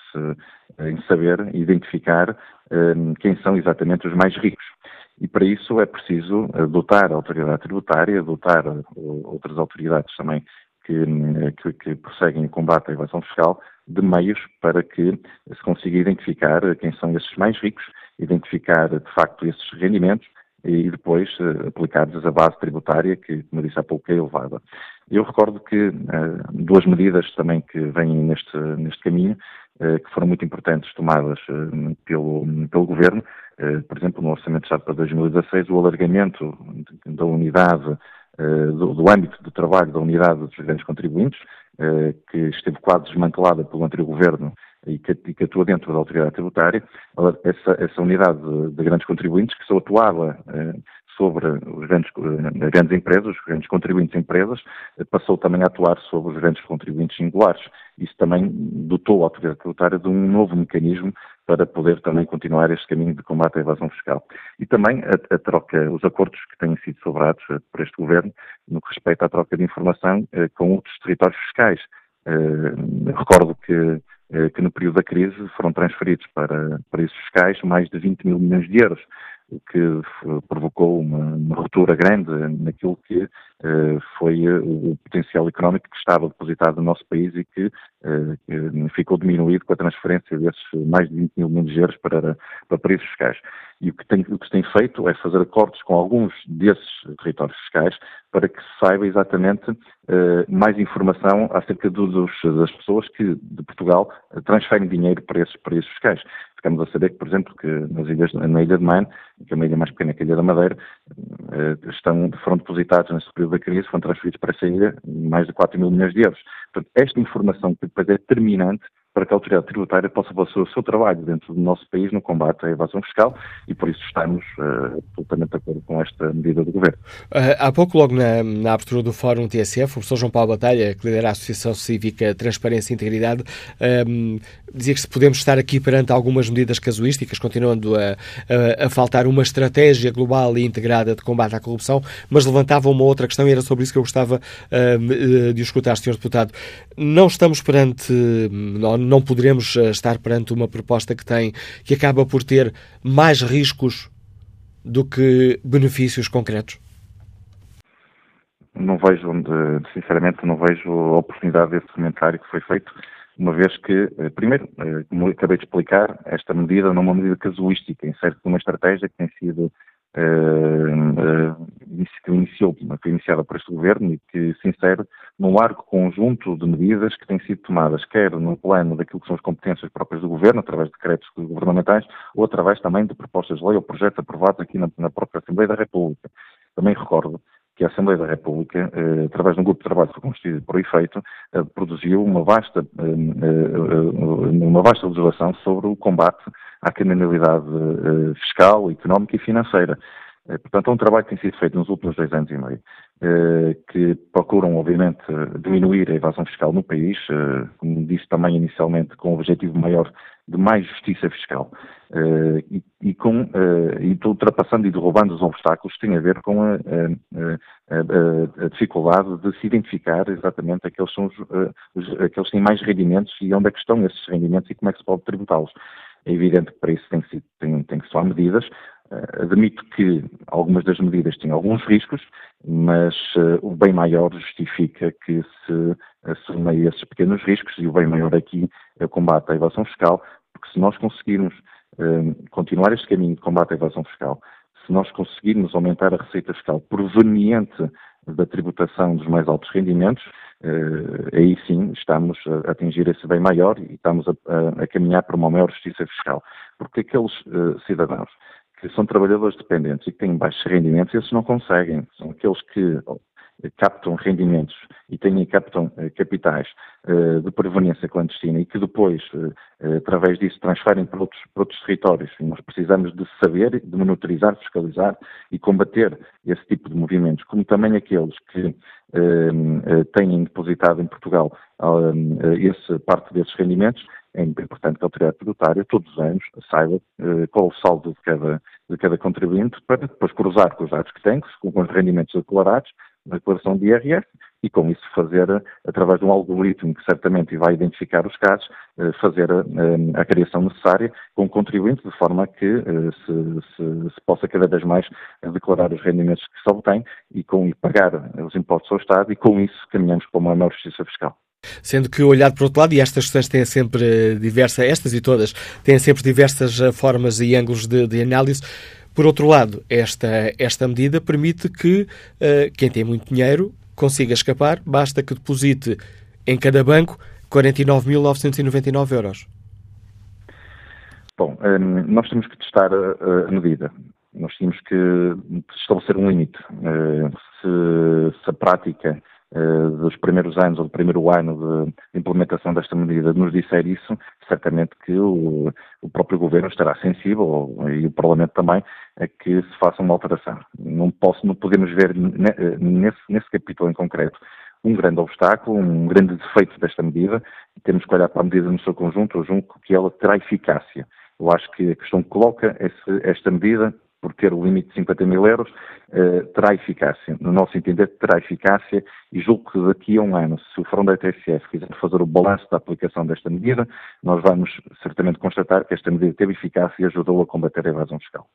eh, em saber identificar eh, quem são exatamente os mais ricos. E para isso é preciso eh, dotar a autoridade tributária, dotar outras autoridades também que, que, que prosseguem o combate à evasão fiscal de meios para que se consiga identificar quem são esses mais ricos, identificar de facto esses rendimentos e depois uh, aplicados a base tributária, que, como eu disse há pouco, é elevada. Eu recordo que uh, duas medidas também que vêm neste, neste caminho, uh, que foram muito importantes, tomadas pelo, pelo Governo, por exemplo, no Orçamento de Estado para 2016, o alargamento da unidade, do, do, âmbito de trabalho da unidade dos grandes contribuintes, que esteve quase desmantelada pelo anterior Governo e que, e que atua dentro da autoridade tributária, essa, essa unidade de, de, grandes contribuintes que só atuava eh, sobre os grandes, eh, grandes empresas, os grandes contribuintes empresas, eh, passou também a atuar sobre os grandes contribuintes singulares. Isso também dotou a autoridade tributária de um novo mecanismo para poder também continuar este caminho de combate à evasão fiscal. E também a, a troca, os acordos que têm sido sobrados eh, por este Governo no que respeita à troca de informação eh, com outros territórios fiscais. Eh, recordo que, que no período da crise foram transferidos para paraísos fiscais mais de 20 mil milhões de euros o que provocou uma, uma ruptura grande naquilo que uh, foi o potencial económico que estava depositado no nosso país e que, ficou diminuído com a transferência desses mais de 20 mil milhões de euros para, para países fiscais. E o que, tem, o que se tem feito é fazer acordos com alguns desses territórios fiscais para que se saiba exatamente mais informação acerca dos, das pessoas que de Portugal transferem dinheiro para esses países fiscais ficamos a saber que, por exemplo, que nas ilhas, na Ilha de Man, que é uma ilha mais pequena que a Ilha da Madeira, eh, estão, foram depositados nesse período da crise, foram transferidos para essa ilha mais de 4 mil milhões de euros. Portanto, esta informação que depois é determinante para que a autoridade tributária possa fazer o seu trabalho dentro do nosso país no combate à evasão fiscal e por isso estamos uh, absolutamente de acordo com esta medida do Governo.
Uh, há pouco, logo na, na, abertura do Fórum TSF, o professor João Paulo Batalha, que lidera a Associação Cívica Transparência e Integridade, um, dizia que se podemos estar aqui perante algumas medidas casuísticas, continuando a, a, a, faltar uma estratégia global e integrada de combate à corrupção, mas levantava uma outra questão e era sobre isso que eu gostava uh, de escutar, Sr. Deputado. Não estamos perante, não, não poderemos eh, estar perante uma proposta que tem, que acaba por ter mais riscos do que benefícios concretos?
Não vejo, sinceramente, não vejo a oportunidade desse comentário que foi feito, uma vez que, eh, primeiro, eh, como acabei de explicar, esta medida não é uma medida casuística, insere uma estratégia que tem sido que iniciou, foi iniciada por este governo e que se insere num largo conjunto de medidas que têm sido tomadas, quer no plano daquilo que são as competências próprias do governo, através de decretos governamentais, ou através também de propostas de lei ou projetos aprovados aqui na, na própria Assembleia da República. Também recordo que a Assembleia da República, eh, através de um grupo de trabalho que foi constituído por efeito, eh, produziu uma vasta, eh, eh uma vasta legislação sobre o combate à criminalidade eh, fiscal, económica e financeira. Eh, portanto, é um trabalho que tem sido feito nos últimos dois anos e meio, eh, que procuram, obviamente, diminuir a evasão fiscal no país, como disse também inicialmente, com o objetivo maior de mais justiça fiscal. E, e, com, e ultrapassando e derrubando os obstáculos que têm a ver com a, a, a, dificuldade de se identificar exatamente aqueles, são os, os, aqueles que têm mais rendimentos e onde é que estão esses rendimentos e como é que se pode tributá-los. É evidente que para isso tem que, tem, tem que tomar medidas. Uh, admito que algumas das medidas têm alguns riscos, mas uh, o bem maior justifica que se assuma esses pequenos riscos e o bem maior aqui é o combate à evasão fiscal, porque se nós conseguirmos uh, continuar este caminho de combate à evasão fiscal, se nós conseguirmos aumentar a receita fiscal proveniente da tributação dos mais altos rendimentos, eh, aí sim estamos a atingir esse bem maior e estamos a, a, a caminhar para uma maior justiça fiscal. Porque aqueles cidadãos que são trabalhadores dependentes e que têm baixos rendimentos, esses não conseguem. São aqueles que captam rendimentos e têm captam eh, capitais eh, de proveniência clandestina e que depois, eh, através disso, transferem para outros, para outros territórios. E nós precisamos de saber, de monitorizar, fiscalizar e combater esse tipo de movimentos, como também aqueles que têm depositado em Portugal esse, parte desses rendimentos é importante que a autoridade tributária, todos os anos, saiba qual o saldo de cada, de cada contribuinte para depois cruzar com os dados que tem, com os rendimentos declarados, na declaração de IRS e com isso fazer, através de um algoritmo que certamente vai identificar os casos, eh, fazer a, eh, a criação necessária com o contribuinte, de forma que eh, se, se, se, possa cada vez mais declarar os rendimentos que se obtém e, com, e pagar os impostos ao Estado e com isso caminhamos para uma maior justiça fiscal.
Sendo que olhado por outro lado, e estas questões têm sempre diversas, estas e todas, têm sempre diversas formas e ângulos de, de análise, por outro lado, esta, esta medida permite que uh, quem tem muito dinheiro consiga escapar, basta que deposite em cada banco 49.999 euros.
Bom, nós temos que testar a, medida. Nós temos que estabelecer um limite. Se, se, a prática dos primeiros anos ou do primeiro ano de implementação desta medida nos disser isso, certamente que o, o próprio Governo estará sensível, e o Parlamento também, a que se faça uma alteração. Não, posso, não podemos ver nesse, nesse capítulo em concreto um grande obstáculo, um grande defeito desta medida, e temos que olhar para a medida no seu conjunto, julgo que ela terá eficácia. Eu acho que a questão que coloca esse, esta medida, por ter o limite de 50 mil euros, eh, terá eficácia. No nosso entender, terá eficácia e julgo que daqui a um ano, se o Fundo da TSF quiser fazer o balanço da aplicação desta medida, nós vamos certamente constatar que esta medida teve eficácia e ajudou a combater a evasão fiscal.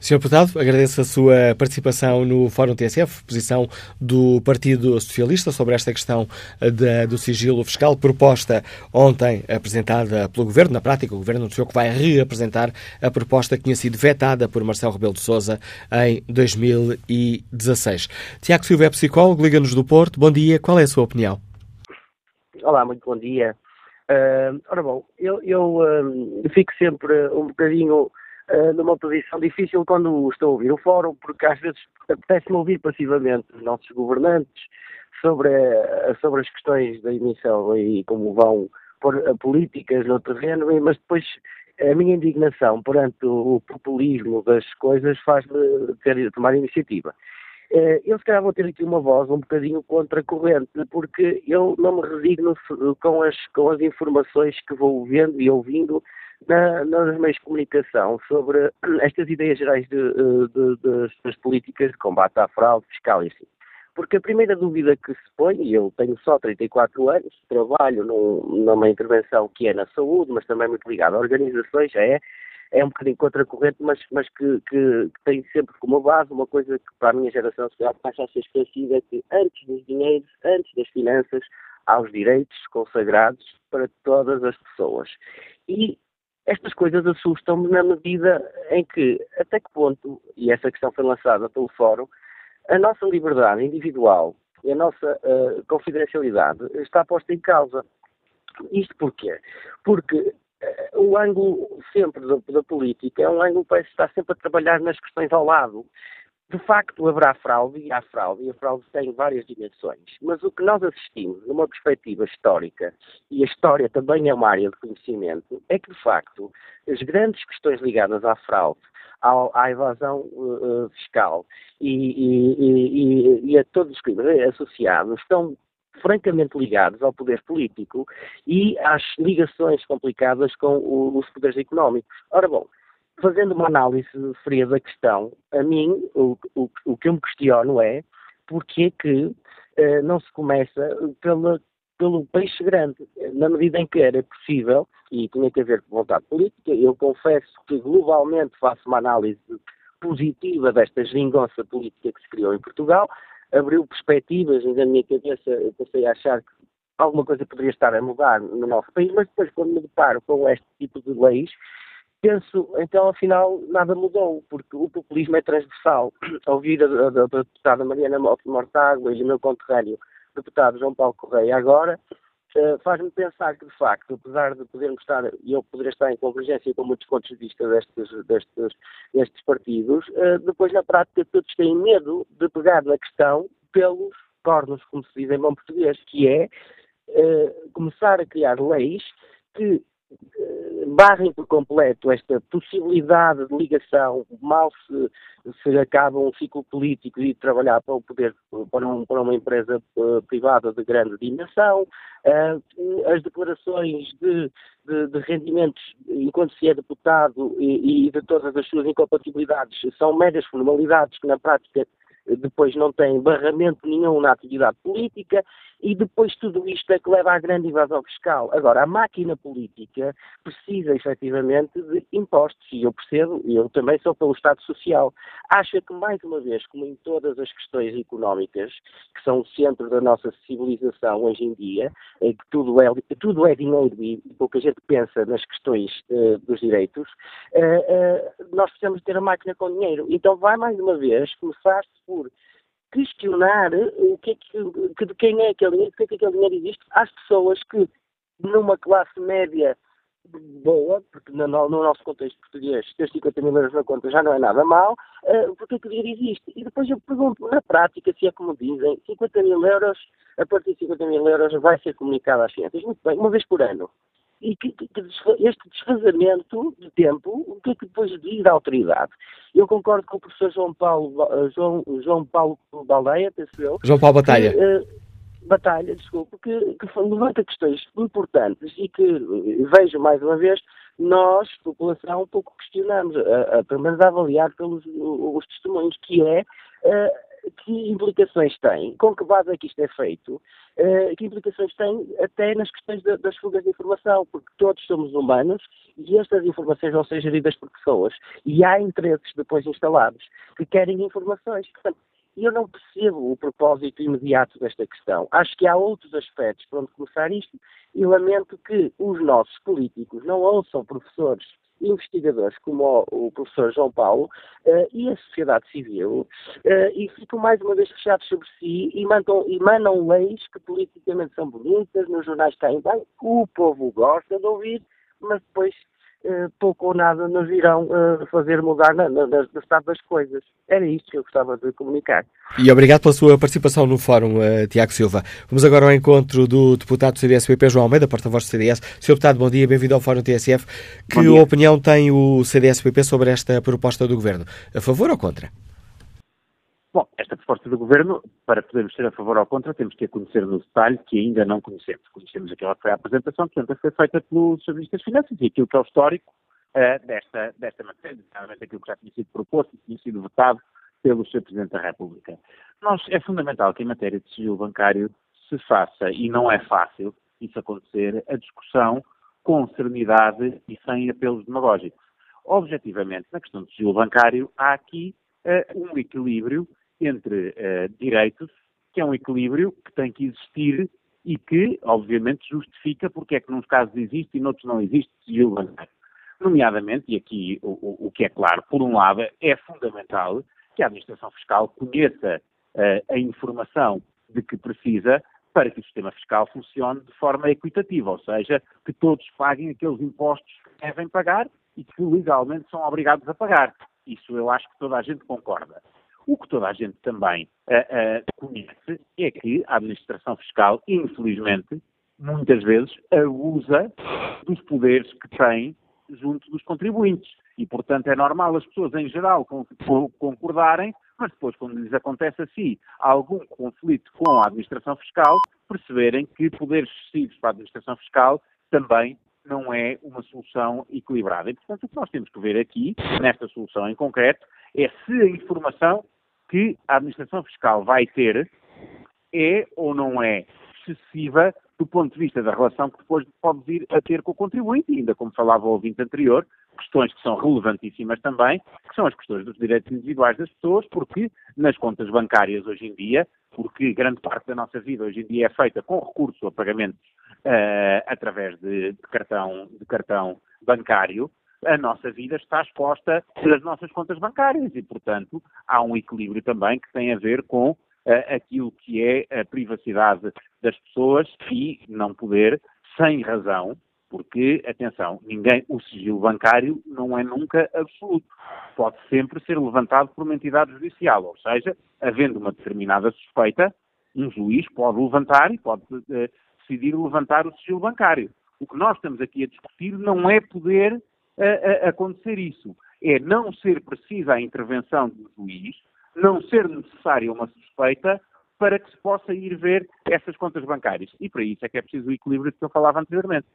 Sr. Deputado, agradeço a sua participação no Fórum TSF, posição do Partido Socialista sobre esta questão de, do sigilo fiscal, proposta ontem apresentada pelo Governo. Na prática, o Governo anunciou que vai reapresentar a proposta que tinha sido vetada por Marcelo Rebelo de Sousa em 2016. Tiago Silva é psicólogo, Liga-nos do Porto. Bom dia, qual é a sua opinião?
Olá, muito bom dia. Uh, ora bom, eu, eu uh, fico sempre um bocadinho uh, numa posição difícil quando estou a ouvir o fórum, porque às vezes apetece-me ouvir passivamente os nossos governantes sobre, uh, sobre as questões da emissão e como vão pôr políticas no terreno, mas depois a minha indignação perante o populismo das coisas faz-me ter, tomar iniciativa. Eu se calhar vou ter aqui uma voz um bocadinho contracorrente, porque eu não me resigno com as, com as informações que vou vendo e ouvindo na, nos meios de comunicação sobre estas ideias gerais de, eh, de, de, das políticas de combate à fraude fiscal e assim. Porque a primeira dúvida que se põe, e eu tenho só 34 anos, trabalho num, numa intervenção que é na saúde, mas também muito ligada a organizações, é, é um bocadinho contracorrente, mas, mas que, que, que, tem sempre como base uma coisa que para a minha geração social passa a ser esquecida, que antes dos dinheiros, antes das finanças, há os direitos consagrados para todas as pessoas. E estas coisas assustam-me na medida em que, até que ponto, e essa questão foi lançada pelo Fórum, a nossa liberdade individual e a nossa uh, confidencialidade está posta em causa. Isto porquê? Porque uh, o ângulo sempre da, da, política é um ângulo que parece estar sempre a trabalhar nas questões ao lado. De facto, haverá fraude e há fraude, e a fraude tem várias dimensões. Mas o que nós assistimos, numa perspectiva histórica, e a história também é uma área de conhecimento, é que, de facto, as grandes questões ligadas à fraude, à, evasão uh, fiscal e, e, e, e, a todos os crimes associados estão francamente ligados ao poder político e às ligações complicadas com os poderes económicos. Ora bom, fazendo uma análise fria da questão, a mim o, o, o que eu me questiono é porque que eh, não se começa pela, pelo peixe grande, na medida em que era possível, e tinha que haver vontade política, eu confesso que globalmente faço uma análise positiva desta geringonça política que se criou em Portugal, abriu perspectivas, na minha cabeça eu passei a achar que alguma coisa poderia estar a mudar no nosso país, mas depois quando me deparo com este tipo de leis, penso, então afinal nada mudou, porque o populismo é transversal. Ouvir a, a, a deputada Mariana Mortágua e o meu conterrâneo deputado João Paulo Correia agora, uh, faz-me pensar que, de facto, apesar de podermos estar, e eu poderia estar em convergência com muitos pontos de vista destes, destes, destes partidos, uh, depois na prática todos têm medo de pegar na questão pelos cornos, como se diz em bom português, que é uh, começar a criar leis que barrem por completo esta possibilidade de ligação, mal se, se acaba um ciclo político e trabalhar para o poder, para, um, para uma empresa uh, privada de grande dimensão, uh, as declarações de, de, de, rendimentos enquanto se é deputado e, e de todas as suas incompatibilidades são meras formalidades que na prática depois não tem barramento nenhum na atividade política e depois tudo isto é que leva à grande invasão fiscal. Agora, a máquina política precisa efetivamente de impostos e eu percebo, eu também sou pelo Estado Social. Acha que, mais uma vez, como em todas as questões económicas, que são o centro da nossa civilização hoje em dia, que tudo é, tudo é dinheiro e pouca gente pensa nas questões uh, dos direitos, uh, uh, nós precisamos ter a máquina com dinheiro. Então vai, mais uma vez, começar-se por questionar o que é que, que, de quem é aquele dinheiro, porque é que aquele dinheiro existe às pessoas que, numa classe média boa, porque no, no, nosso contexto português ter 50 mil euros na conta já não é nada mal, uh, porque o dinheiro existe. E depois eu pergunto, na prática, se é como dizem, 50 mil euros, a partir de 50 mil euros vai ser comunicado às finanças. Muito bem, uma vez por ano. E que, que, que este desfazamento de tempo, o que é que depois diz a autoridade? Eu concordo com o professor João Paulo, João, João Paulo Baldeia, penso eu.
João Paulo Batalha.
Que, uh, batalha, desculpe, que, que levanta questões importantes e que, vejo mais uma vez, nós, população, um pouco questionamos, a, a, pelo menos a avaliar pelos os testemunhos, que é que implicações tem, com que base é que isto é feito, uh, que implicações tem até nas questões das fugas de informação, porque todos somos humanos e estas informações vão ser geridas por pessoas e há interesses depois instalados que querem informações. Portanto, eu não percebo o propósito imediato desta questão. Acho que há outros aspectos para onde começar isto e lamento que os nossos políticos não ouçam professores investigadores como o, o professor João Paulo uh, e a sociedade civil uh, e ficam mais uma vez fechados sobre si e mandam, e mandam leis que politicamente são bonitas, nos jornais caem bem, o povo gosta de ouvir, mas depois pouco ou nada nos irão uh, fazer mudar na, na, no estado das coisas. Era isto que eu gostava de comunicar.
E obrigado pela sua participação no fórum, uh, Tiago Silva. Vamos agora ao encontro do deputado do CDS-PP, João Almeida, porta-voz do CDS. Sr. Deputado, bom dia, bem-vindo ao Fórum TSF. Que opinião tem o CDS-PP sobre esta proposta do Governo? A favor ou contra?
Bom, esta proposta do Governo, para podermos ser a favor ou contra, temos que a conhecer no detalhe, que ainda não conhecemos. Conhecemos aquela que foi a apresentação, que ontem foi feita pelo Sr. Ministro das Finanças e aquilo que é o histórico uh, desta, desta matéria, realmente aquilo que já tinha sido proposto e tinha sido votado pelo Sr. Presidente da República. Nós, é fundamental que em matéria de sigilo bancário se faça, e não é fácil isso acontecer, a discussão com serenidade e sem apelos demagógicos. Objetivamente, na questão do sigilo bancário, há aqui uh, um equilíbrio entre uh, direitos, que é um equilíbrio que tem que existir e que, obviamente, justifica porque é que nos casos existe e noutros não existe sigilo. Nomeadamente, e aqui o, o, que é claro, por um lado, é fundamental que a Administração Fiscal conheça uh, a informação de que precisa para que o sistema fiscal funcione de forma equitativa, ou seja, que todos paguem aqueles impostos que devem pagar e que legalmente são obrigados a pagar. Isso eu acho que toda a gente concorda. O que toda a gente também uh, uh, conhece é que a administração fiscal, infelizmente, muitas vezes abusa dos poderes que tem junto dos contribuintes. E, portanto, é normal as pessoas, em geral, concordarem, mas depois, quando lhes acontece assim algum conflito com a administração fiscal, perceberem que poderes excessivos para a administração fiscal também não é uma solução equilibrada. E, portanto, o que nós temos que ver aqui, nesta solução em concreto, é se a informação que a administração fiscal vai ter é ou não é excessiva do ponto de vista da relação que depois pode vir a ter com o contribuinte, ainda como falava o ouvinte anterior, questões que são relevantíssimas também, que são as questões dos direitos individuais das pessoas, porque nas contas bancárias hoje em dia, porque grande parte da nossa vida hoje em dia é feita com recurso a pagamentos uh, através de, de, cartão, de cartão bancário, a nossa vida está exposta pelas nossas contas bancárias e, portanto, há um equilíbrio também que tem a ver com uh, aquilo que é a privacidade das pessoas e não poder, sem razão, porque, atenção, ninguém, o sigilo bancário não é nunca absoluto. Pode sempre ser levantado por uma entidade judicial, ou seja, havendo uma determinada suspeita, um juiz pode levantar e pode uh, decidir levantar o sigilo bancário. O que nós estamos aqui a discutir não é poder a, a acontecer isso. É não ser precisa a intervenção do juiz, não ser necessária uma suspeita para que se possa ir ver essas contas bancárias. E para isso é que é preciso o equilíbrio que eu falava anteriormente.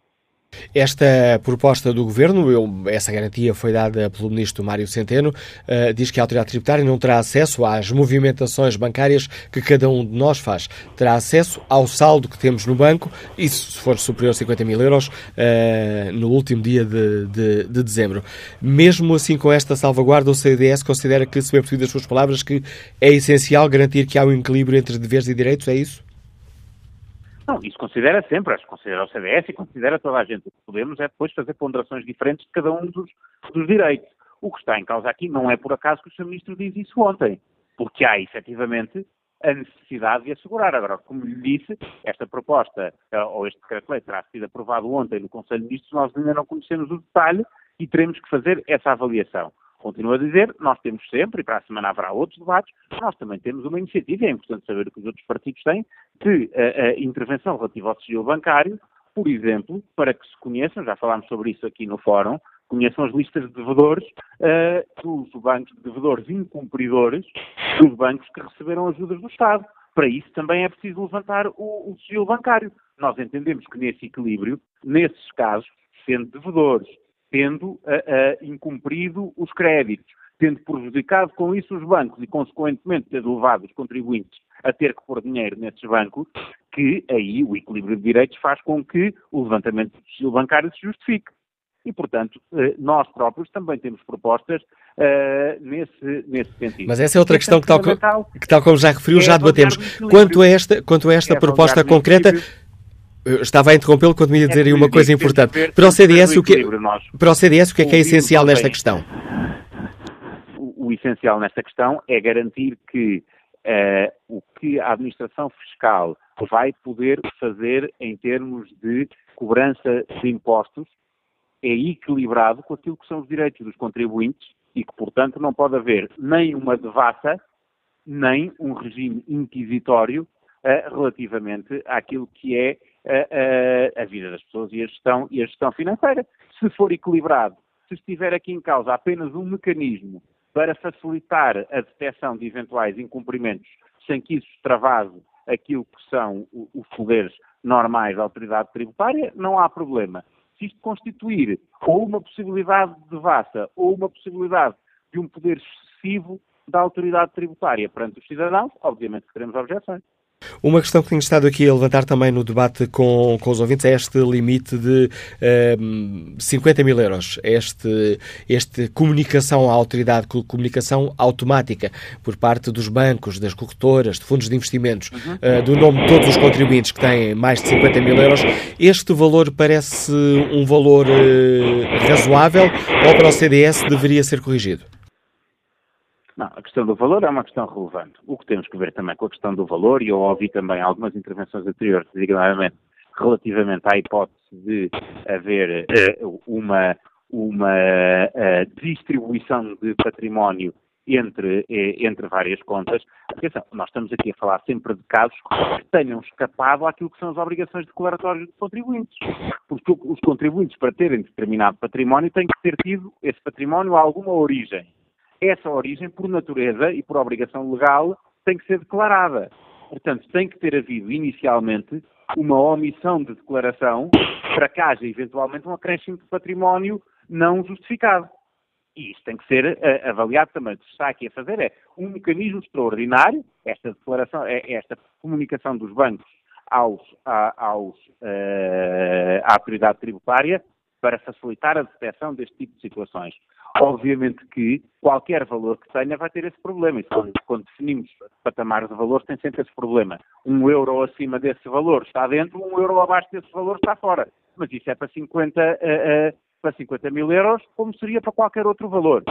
Esta proposta do Governo, eu, essa garantia foi dada pelo Ministro Mário Centeno, uh, diz que a Autoridade Tributária não terá acesso às movimentações bancárias que cada um de nós faz. Terá acesso ao saldo que temos no banco, isso se for superior a 50 mil euros, uh, no último dia de, de, de, dezembro. Mesmo assim, com esta salvaguarda, o CDS considera que, se bem percebido as suas palavras, que é essencial garantir que há um equilíbrio entre deveres e direitos, é isso?
Não, isso considera sempre, acho que considera o CDS e considera toda a gente. O que podemos é depois fazer ponderações diferentes de cada um dos, dos direitos. O que está em causa aqui não é por acaso que o Sr. Ministro diz isso ontem, porque há efetivamente a necessidade de assegurar. Agora, como lhe disse, esta proposta, eh, ou este decreto-lei, terá sido aprovado ontem no Conselho de Ministros, nós ainda não conhecemos o detalhe e teremos que fazer essa avaliação. Continuo a dizer, nós temos sempre, e para a semana haverá outros debates, nós também temos uma iniciativa, é importante saber o que os outros partidos têm, de a, a intervenção relativa ao sigilo bancário, por exemplo, para que se conheçam, já falámos sobre isso aqui no fórum, conheçam as listas de devedores uh, dos bancos de devedores incumpridores dos bancos que receberam ajudas do Estado. Para isso também é preciso levantar o, o sigilo bancário. Nós entendemos que nesse equilíbrio, nesses casos, sendo devedores, tendo uh, uh, incumprido os créditos, tendo prejudicado com isso os bancos e, consequentemente, ter levado os contribuintes a ter que pôr dinheiro nesses bancos, que aí o equilíbrio de direitos faz com que o levantamento do sigilo bancário se justifique e, portanto, eh, nós próprios também temos propostas uh, nesse, nesse sentido.
Mas essa é outra questão que tal, que tal, como já referiu, é já debatemos. Quanto a esta, quanto a esta é proposta concreta, eu estava a interrompê-lo quando me ia dizer é uma coisa importante. Para o CDS, o que, para o CDS, o que é que é essencial nesta questão?
O, o essencial nesta questão é garantir que uh, o que a administração fiscal vai poder fazer em termos de cobrança de impostos é equilibrado com aquilo que são os direitos dos contribuintes e que, portanto, não pode haver nem uma devassa, nem um regime inquisitório uh, relativamente àquilo que é uh, a vida das pessoas e a, gestão, e a gestão financeira. Se for equilibrado, se estiver aqui em causa apenas um mecanismo para facilitar a detecção de eventuais incumprimentos sem que isso extravase aquilo que são os poderes normais da autoridade tributária, não há problema se isto constituir ou uma possibilidade de devassa ou uma possibilidade de um poder excessivo da autoridade tributária perante os cidadãos, obviamente que teremos objeções.
Uma questão que tenho estado aqui a levantar também no debate com, com os ouvintes é este limite de um, ehm, 50 mil euros, este, este comunicação à autoridade, comunicação automática por parte dos bancos, das corretoras, de fundos de investimentos, uhum. uh, do nome de todos os contribuintes que têm mais de 50 mil euros. Este valor parece um valor uh, razoável ou para o CDS deveria ser corrigido?
Não, a questão do valor é uma questão relevante. O que temos que ver também com a questão do valor, e eu ouvi também algumas intervenções anteriores, designadamente relativamente à hipótese de haver uh, uma, uma uh, distribuição de património entre, uh, entre várias contas. Atenção, nós estamos aqui a falar sempre de casos que tenham escapado àquilo que são as obrigações declaratórias dos contribuintes. Porque os contribuintes, para terem determinado património, têm que ter tido esse património a alguma origem essa origem, por natureza e por obrigação legal, tem que ser declarada. Portanto, tem que ter havido inicialmente uma omissão de declaração para que haja eventualmente um acréscimo de património não justificado. E isso tem que ser uh, avaliado também. O que se está aqui a fazer é um mecanismo extraordinário, esta declaração, é, esta comunicação dos bancos aos, aos, uh, à autoridade tributária para facilitar a detecção deste tipo de situações. Obviamente que qualquer valor que tenha vai ter esse problema. E quando, quando definimos patamares de valores, tem sempre esse problema. Um euro acima desse valor está dentro, um euro abaixo desse valor está fora. Mas isso é para 50, uh, uh, para 50 mil euros, como seria para qualquer outro valor.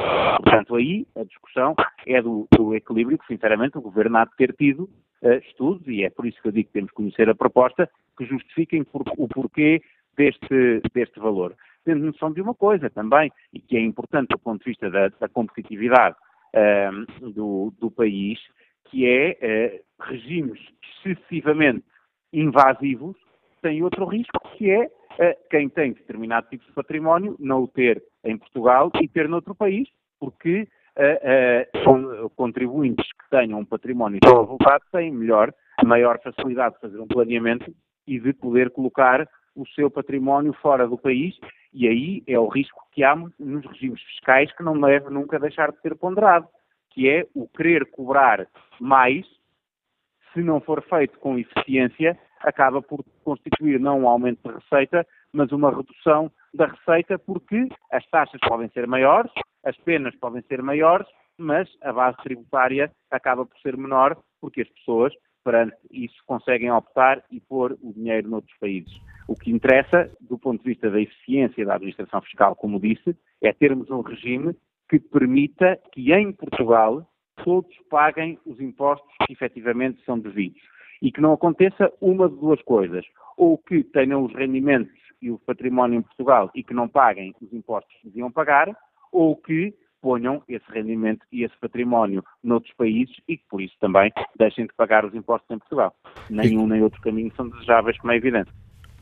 Portanto, aí a discussão é do, do equilíbrio que, sinceramente, o Governo há de ter tido uh, estudos, e é por isso que eu digo que temos que conhecer a proposta, que justifiquem por, o porquê deste, deste valor. Tendo noção de uma coisa também, e que é importante do ponto de vista da, da competitividade uh, do, do, país, que é uh, regimes excessivamente invasivos têm outro risco, que é uh, quem tem determinado tipo de património não o ter em Portugal e ter noutro país, porque uh, contribuintes que tenham um património avultado têm melhor, maior facilidade de fazer um planeamento e de poder colocar o seu património fora do país e aí é o risco que há nos regimes fiscais que não deve nunca deixar de ser ponderado, que é o querer cobrar mais, se não for feito com eficiência, acaba por constituir não um aumento de receita, mas uma redução da receita, porque as taxas podem ser maiores, as penas podem ser maiores, mas a base tributária acaba por ser menor, porque as pessoas, perante isso, conseguem optar e pôr o dinheiro noutros países. O que interessa, do ponto de vista da eficiência da administração fiscal, como disse, é termos um regime que permita que em Portugal todos paguem os impostos que efetivamente são devidos. E que não aconteça uma de duas coisas. Ou que tenham os rendimentos e o património em Portugal e que não paguem os impostos que deviam pagar, ou que ponham esse rendimento e esse património noutros países e que, por isso, também deixem de pagar os impostos em Portugal. Nenhum nem outro caminho são desejáveis, como é evidente.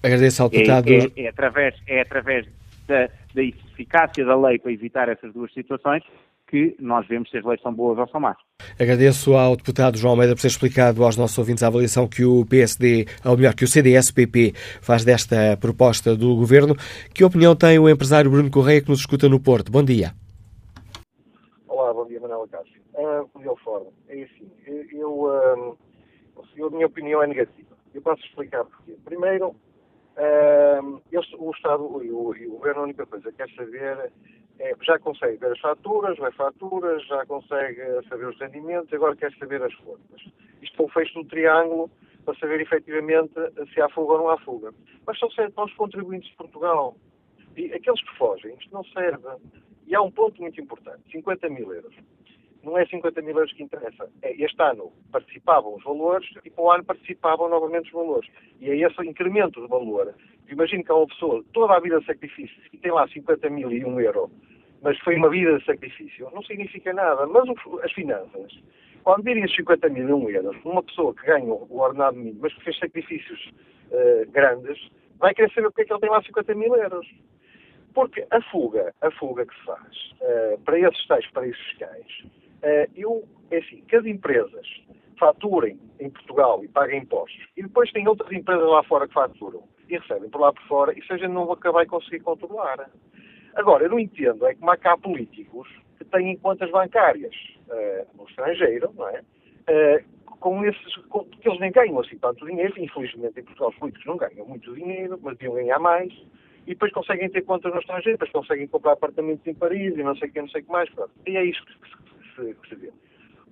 Agradeço ao deputado.
É, é, é através, é através da, da eficácia da lei para evitar essas duas situações que nós vemos se as leis são boas ou são más.
Agradeço ao deputado João Almeida por ter explicado aos nossos ouvintes a avaliação que o PSD, ou melhor, que o CDS-PP faz desta proposta do Governo. Que opinião tem o empresário Bruno Correia que nos escuta no Porto? Bom dia.
Olá, bom dia, Manuela Uh, Fórum, é assim, eu, uh, a minha opinião é negativa. Eu posso explicar porquê. Primeiro, uh, o Estado e o, o Governo, a única coisa que quer saber é, já consegue ver as faturas, vê faturas, já consegue saber os rendimentos, agora quer saber as formas. Isto foi feito no triângulo para saber efetivamente se há fuga ou não há fuga. Mas só serve os contribuintes de Portugal. E aqueles que fogem, isto não serve. E há um ponto muito importante: 50 mil euros. Não é 50 mil euros que interessa. É, este ano participavam os valores e para o ano participavam novamente os valores. E é esse incremento de valor. Imagino que há uma pessoa toda a vida de sacrifício e tem lá 50 mil e um euro mas foi uma vida de sacrifício. Não significa nada. Mas as finanças, quando virem os 50 mil euros, uma pessoa que ganha o ordenado mínimo, mas que fez sacrifícios uh, grandes, vai querer saber porque é que ele tem lá 50 mil euros. Porque a fuga, a fuga que se faz uh, para esses tais paraísos fiscais, eu, é assim, que as empresas faturem em Portugal e paguem impostos, e depois tem outras empresas lá fora que faturam e recebem por lá por fora, isso a gente não vai conseguir controlar. Agora, eu não entendo é como há cá políticos que têm contas bancárias uh, no estrangeiro, não é? Uh, com esses, com, porque eles nem ganham assim tanto dinheiro, infelizmente em Portugal os políticos não ganham muito dinheiro, mas deviam ganhar mais, e depois conseguem ter contas no estrangeiro, depois conseguem comprar apartamentos em Paris e não sei o que, não sei o que mais, pronto. E é isso que se.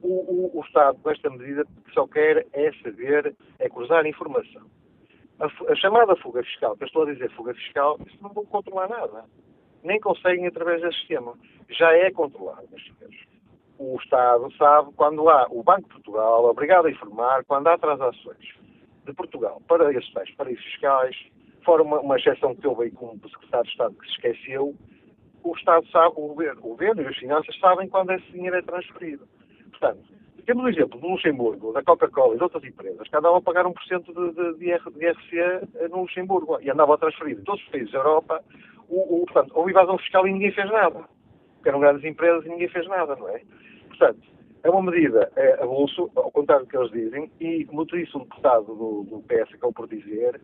O, o, o, Estado, com esta medida, só quer é saber, é cruzar informação. A, a, chamada fuga fiscal, que eu estou a dizer fuga fiscal, isso não vão controlar nada nem conseguem através desse sistema. Já é controlado, meus senhores. O Estado sabe quando há o Banco de Portugal, obrigado a informar, quando há transações de Portugal para esses tais paraísos fiscais, fora uma, uma exceção que houve aí com o Secretário de Estado que se esqueceu, o Estado sabe, o governo, o governo e as finanças sabem quando esse dinheiro é transferido. Portanto, temos o exemplo do Luxemburgo, da Coca-Cola e de outras empresas que andavam a pagar 1% de, de, de, IRC no Luxemburgo e andavam a transferir em todos os países da Europa o, o, portanto, houve evasão fiscal e ninguém fez nada. Porque eram grandes empresas e ninguém fez nada, não é? Portanto, é uma medida é, avulso, ao contrário do que eles dizem, e disse o deputado do, do PS acabou por dizer,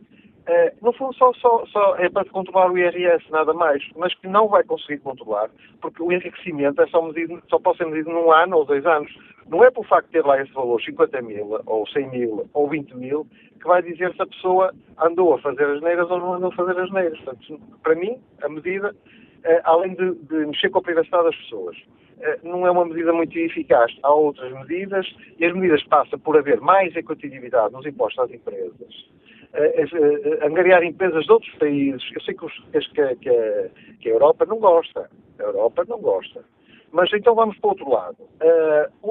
é, no fundo só, só, só é para controlar o IRS, nada mais, mas que não vai conseguir controlar, porque o enriquecimento é só, medido, só pode ser medido num ano ou dois anos. Não é por facto de ter lá esse valor, 50 mil, ou 100 mil, ou 20 mil, que vai dizer se a pessoa andou a fazer as neiras ou não andou a fazer as neiras. Portanto, para mim, a medida, é, além de, de mexer com a privacidade das pessoas, é, não é uma medida muito eficaz. Há outras medidas, e as medidas passam por haver mais equitatividade nos impostos às empresas, angariar empresas de outros países. Eu sei que, que, que, a, que, a, Europa não gosta. A Europa não gosta. Mas então vamos para o outro lado.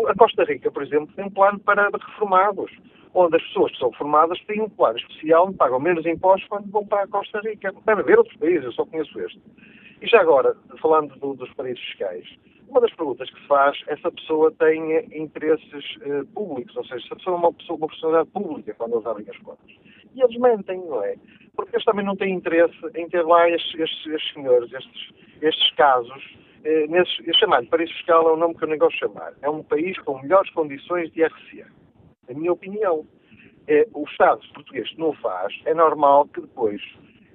A Costa Rica, por exemplo, tem um plano para reformados, onde as pessoas que são reformadas têm um plano especial e pagam menos impostos quando vão para a Costa Rica. Deve haver outros países, eu só conheço este. E já agora, falando do, dos paraísos fiscais, uma das perguntas que se faz é se a pessoa tem interesses uh, públicos, ou seja, se a pessoa é uma, pessoa, uma personalidade pública quando eles abrem as contas. E eles mentem, não é? Porque eles também não têm interesse em ter lá estes, estes, estes senhores, estes, estes casos, eh, nesses, eu chamar-lhe paraíso fiscal é um nome que eu nem gosto de chamar. É um país com melhores condições de RCA. A minha opinião. É, o Estado português não faz, é normal que depois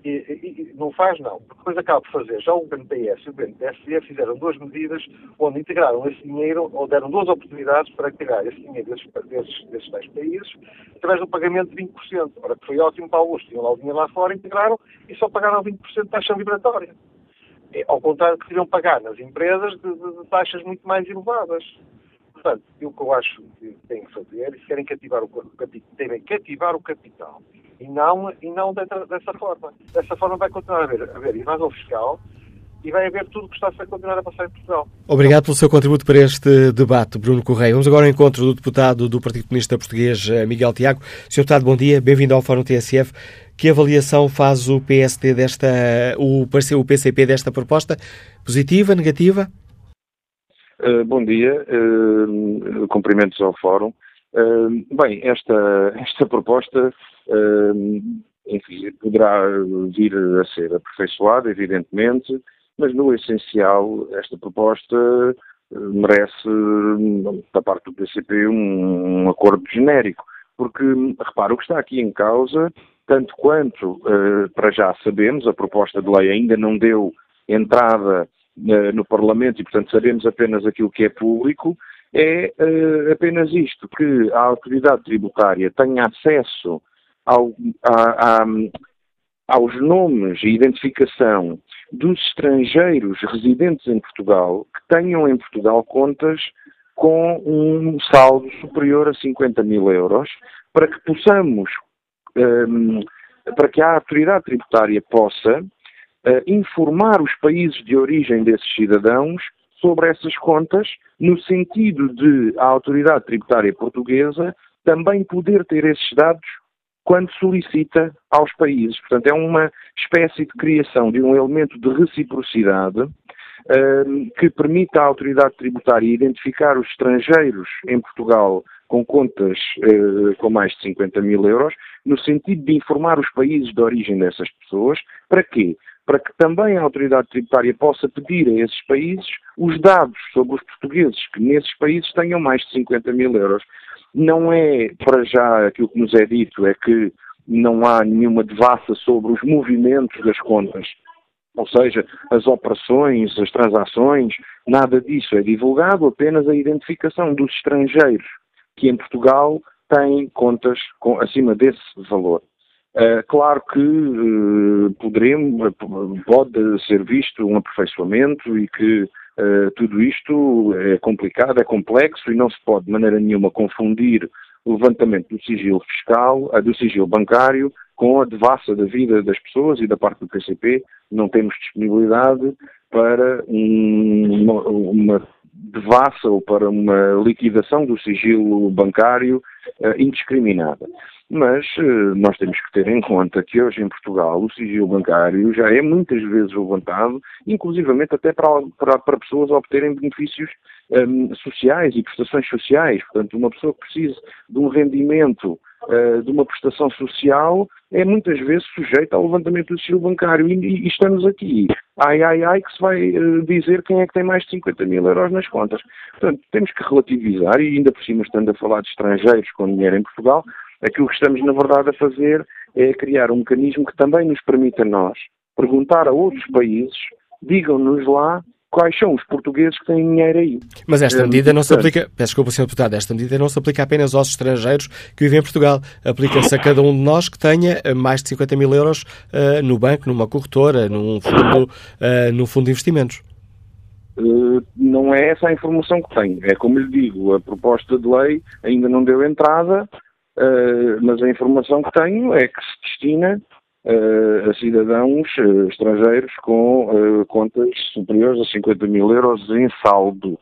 e, e, não faz, não. Depois acaba por fazer. Já o governo PS e o governo fizeram duas medidas onde integraram esse dinheiro, ou deram duas oportunidades para integrar esse dinheiro desses, desses, desses países, através do pagamento de 20%. Ora, que foi ótimo para alguns, tinham lá o dinheiro lá fora, integraram e só pagaram 20% de taxa liberatória. É, ao contrário que queriam pagar nas empresas de, de, de taxas muito mais elevadas. Portanto, o que eu acho que têm que fazer, se querem cativar o, devem cativar o capital e não, e não dessa, dessa forma. Dessa forma vai continuar a haver, a haver evasão fiscal e vai haver tudo o que está a continuar a passar em Portugal.
Obrigado pelo seu contributo para este debate, Bruno Correia. Vamos agora ao encontro do deputado do Partido Comunista Português, eh, Miguel Tiago. Sr. Deputado, bom dia, bem-vindo ao Fórum TSF. Que avaliação faz o PSD desta, o, o PCP desta proposta? Positiva, negativa?
Uh, bom dia, uh, cumprimentos ao Fórum. Uh, bem, esta, esta proposta enfim, poderá vir a ser aperfeiçoada, evidentemente, mas no essencial esta proposta merece, da parte do PCP, um, um acordo genérico. Porque, repara, o que está aqui em causa, tanto quanto para já sabemos, a proposta de lei ainda não deu entrada no Parlamento e, portanto, sabemos apenas aquilo que é público, é uh, apenas isto, que a autoridade tributária tenha acesso ao, a, a, aos nomes e identificação dos estrangeiros residentes em Portugal que tenham em Portugal contas com um saldo superior a 50 mil euros, para que possamos, um, ehm, para que a autoridade tributária possa uh, informar os países de origem desses cidadãos sobre essas contas, no sentido de a autoridade tributária portuguesa também poder ter esses dados quando solicita aos países. Portanto, é uma espécie de criação de um elemento de reciprocidade uh, que permite à autoridade tributária identificar os estrangeiros em Portugal com contas uh, com mais de 50 mil euros, no sentido de informar os países de origem dessas pessoas. Para quê? Para que também a autoridade tributária possa pedir a esses países os dados sobre os portugueses que nesses países tenham mais de 50 mil euros. Não é, para já, aquilo que nos é dito, é que não há nenhuma devassa sobre os movimentos das contas, ou seja, as operações, as transações, nada disso é divulgado, apenas a identificação dos estrangeiros que em Portugal têm contas com, acima desse valor. Uh, claro que uh, poderemos, pode ser visto um aperfeiçoamento e que uh, tudo isto é complicado, é complexo e não se pode de maneira nenhuma confundir o levantamento do sigilo fiscal, do sigilo bancário, com a devassa da vida das pessoas e da parte do PCP. Não temos disponibilidade para um, uma, uma devassa ou para uma liquidação do sigilo bancário indiscriminada. Mas uh, nós temos que ter em conta que hoje em Portugal o sigilo bancário já é muitas vezes levantado, inclusivamente até para, para, para pessoas obterem benefícios um, sociais e prestações sociais. Portanto, uma pessoa que precise de um rendimento uh, de uma prestação social é muitas vezes sujeita ao levantamento do sigilo bancário. E, e, estamos aqui, ai, ai, ai, que se vai uh, dizer quem é que tem mais de 50 mil euros nas contas. Portanto, temos que relativizar, e ainda por cima estando a falar de estrangeiros com dinheiro em Portugal, Aquilo que estamos, na verdade, a fazer é criar um mecanismo que também nos permita a nós perguntar a outros países, digam-nos lá quais são os portugueses que têm dinheiro aí.
Mas esta medida não se aplica, peço desculpa, Sr. Deputado, esta medida não se aplica apenas aos estrangeiros que vivem em Portugal. Aplica-se a cada um de nós que tenha mais de 50 mil euros uh, no banco, numa corretora, num fundo, uh, num fundo de investimentos.
Uh, não é essa a informação que tenho. É como lhe digo, a proposta de lei ainda não deu entrada, Uh, mas a informação que tenho é que se destina uh, a cidadãos uh, estrangeiros com contas superiores a 50 mil euros em saldo.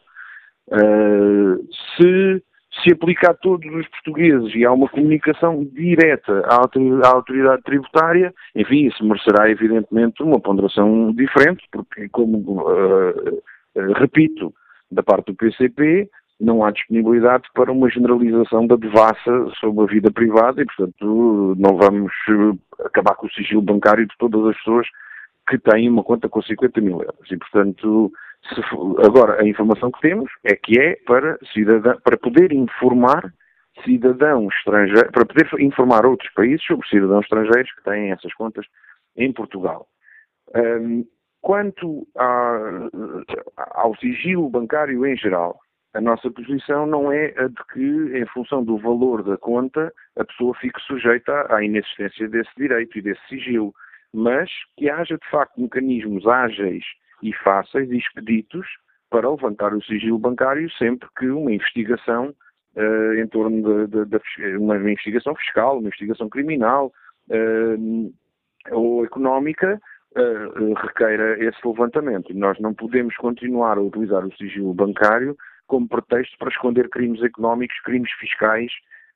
se se aplica a todos os portugueses e há uma comunicação direta à autoridade tributária, enfim, isso merecerá evidentemente uma ponderação diferente, porque, como repito, da parte do PCP, não há disponibilidade para uma generalização da devassa sobre a vida privada e, portanto, não vamos eh, acabar com o sigilo bancário de todas as pessoas que têm uma conta com 50 mil euros. E, portanto, for, agora, a informação que temos é que é para, cidadão, para poder informar cidadãos estrangeiros, para poder informar outros países sobre cidadãos estrangeiros que têm essas contas em Portugal. Um, quanto a, ao sigilo bancário em geral, a nossa posição não é a de que, em função do valor da conta, a pessoa fique sujeita à inexistência desse direito e desse sigilo, mas que haja, de facto, mecanismos ágeis e fáceis e expeditos para levantar o sigilo bancário sempre que uma investigação uh, em torno de, de, de, uma investigação fiscal, uma investigação criminal uh, ou económica
uh, requeira esse levantamento. Nós não podemos continuar a utilizar o sigilo bancário como pretexto para esconder crimes económicos, crimes fiscais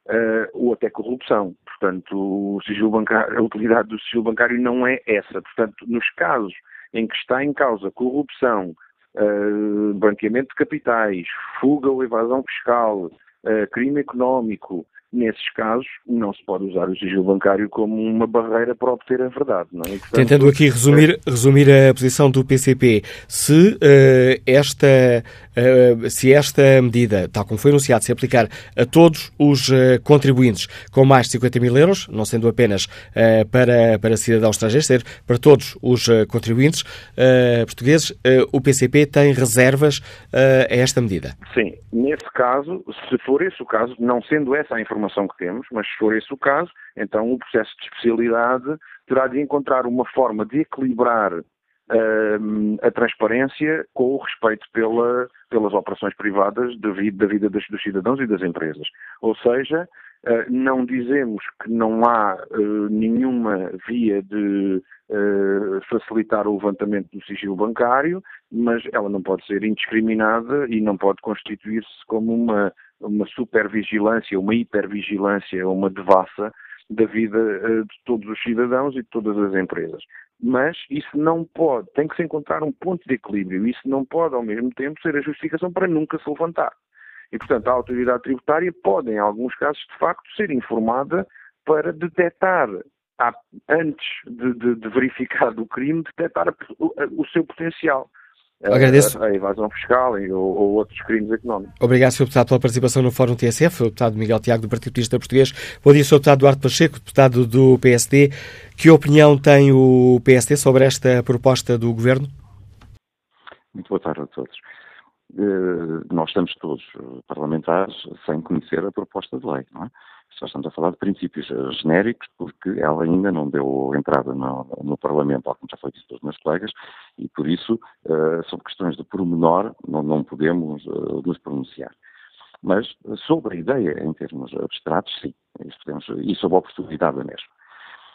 uh, ou até corrupção. Portanto, o sigilo bancário, a utilidade do sigilo bancário não é essa. Portanto, nos casos em que está em causa corrupção, uh, branqueamento de capitais, fuga ou evasão fiscal, uh, crime económico, nesses casos, não se pode usar o sigilo bancário como uma barreira para obter a verdade. Não é?
Portanto, Tentando aqui resumir, é... resumir a posição do PCP, se, uh, esta, uh, se esta medida, tal como foi anunciado, se aplicar a todos os uh, contribuintes com mais de 50 mil euros, não sendo apenas para, para cidadãos estrangeiros, ser para todos os contribuintes portugueses, o PCP tem reservas a esta medida?
Sim, nesse caso, se for esse o caso, não sendo essa a informação que temos, mas se for esse o caso, então o processo de especialidade terá de encontrar uma forma de equilibrar uh, a transparência com o respeito pela, pelas operações privadas da vida, da vida dos, dos, cidadãos e das empresas. Ou seja, uh, não dizemos que não há uh, nenhuma via de facilitar o levantamento do sigilo bancário, mas ela não pode ser indiscriminada e não pode constituir-se como uma uma supervigilância, uma hipervigilância, uma devassa da vida uh, de todos os cidadãos e de todas as empresas. Mas isso não pode, tem que se encontrar um ponto de equilíbrio. Isso não pode, ao mesmo tempo, ser a justificação para nunca se levantar. E, portanto, a autoridade tributária pode, em alguns casos, de facto, ser informada para detectar, antes de, de, de verificar o crime, detectar o seu potencial.
Agradeço.
A, a evasão fiscal ou, ou, outros crimes económicos.
Obrigado, Sr. Deputado, pela participação no Fórum TSF, o Deputado Miguel Tiago, do Partido Comunista Português. Bom dia, Sr. Deputado Duarte Pacheco, Deputado do PSD. Que opinião tem o PSD sobre esta proposta do Governo?
Muito boa tarde a todos. Uh, nós estamos todos parlamentares sem conhecer a proposta de lei, não é? Só estamos a falar de princípios eh, genéricos, porque ela ainda não deu entrada no, no Parlamento, como já foi dito pelos meus colegas, e por isso, uh, sobre questões de pormenor, não, não podemos uh, nos pronunciar. Mas sobre a ideia, em termos abstratos, sim, podemos, e sobre a oportunidade mesmo.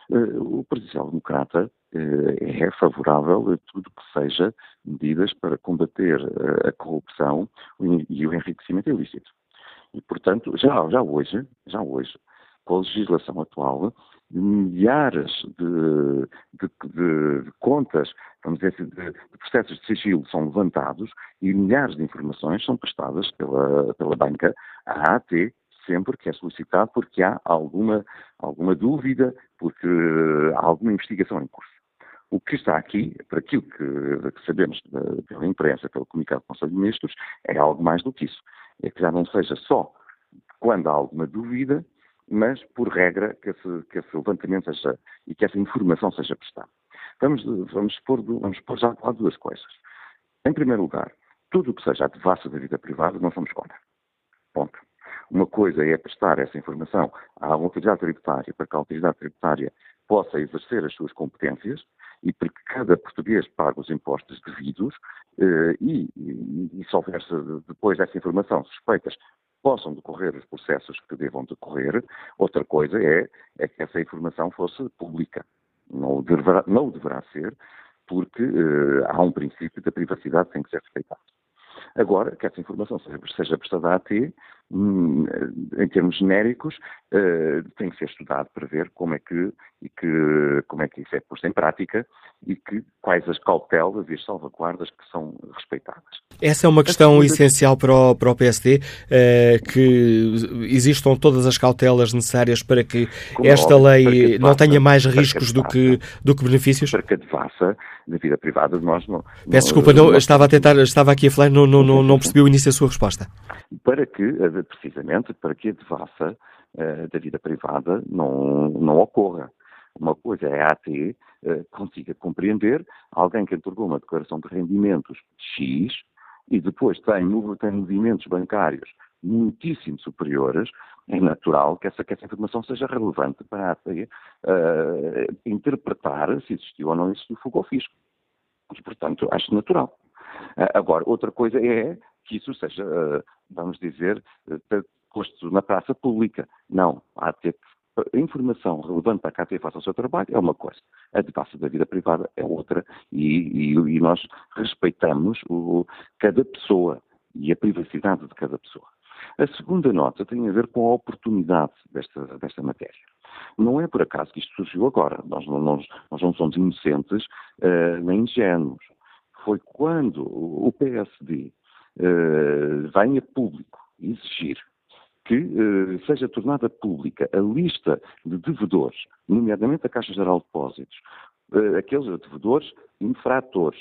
Uh, o Partido Democrata é favorável a tudo que seja medidas para combater a corrupção e o enriquecimento ilícito. E, portanto, já, já hoje, já hoje, com a legislação atual, milhares de, de, de, contas, vamos dizer assim, de, de, processos de sigilo são levantados e milhares de informações são prestadas pela, pela banca à AT sempre que é solicitado porque há alguma, alguma dúvida, porque há alguma investigação em curso. O que está aqui, para aquilo que, que sabemos pela imprensa, pelo comunicado do Conselho de Ministros, é algo mais do que isso é que já não seja só quando há alguma dúvida, mas por regra que esse, que esse levantamento seja e que essa informação seja prestada. Vamos, vamos, pôr, vamos pôr já a duas coisas. Em primeiro lugar, tudo o que seja a devassa da vida privada, não somos contra. Ponto. Uma coisa é prestar essa informação à autoridade tributária para que a autoridade tributária possa exercer as suas competências e para que cada português pague os impostos devidos eh, e, e, e se houver depois dessa informação suspeitas possam decorrer os processos que devam decorrer. Outra coisa é, é que essa informação fosse pública. Não o deverá, não o deverá ser, porque uh, há um princípio da privacidade que tem que ser respeitado. Agora, que essa informação seja, seja prestada a ti, hum, em termos genéricos, uh, tem que ser estudado para ver como é que, e que, como é que isso é posto em prática e que, quais as cautelas e as salvaguardas que são respeitadas.
Essa é uma questão essencial para o, para o PSD, eh, que existam todas as cautelas necessárias para que como esta óbvio, lei que não tenha mais riscos que do, que, do que benefícios?
Para que a devassa da vida privada nós não...
Peço desculpa, não, estava a tentar, estava aqui a falar, não, não, não, não percebi o início da sua resposta.
Para que, eh, precisamente, para que a devassa uh, da vida privada não, não ocorra. Uma coisa é a AT uh, consiga compreender alguém que entregou uma declaração de rendimentos X e depois tem, tem movimentos bancários muitíssimo superiores, é natural que essa, que essa informação seja relevante para a AT uh, interpretar se existiu ou não existiu fogo ao fisco. E, portanto, acho natural. Agora, outra coisa é que isso seja, vamos dizer, posto na praça pública. Não, há de ter a informação relevante para a KT faça o seu trabalho é uma coisa, a de da vida privada é outra, e, e, e nós respeitamos o, cada pessoa e a privacidade de cada pessoa. A segunda nota tem a ver com a oportunidade desta, desta matéria. Não é por acaso que isto surgiu agora. Nós não, nós, nós não somos inocentes uh, nem ingênuos. Foi quando o PSD uh, vem a público exigir que uh, seja tornada pública a lista de devedores, nomeadamente a Caixa Geral de Depósitos, uh, aqueles devedores infratores,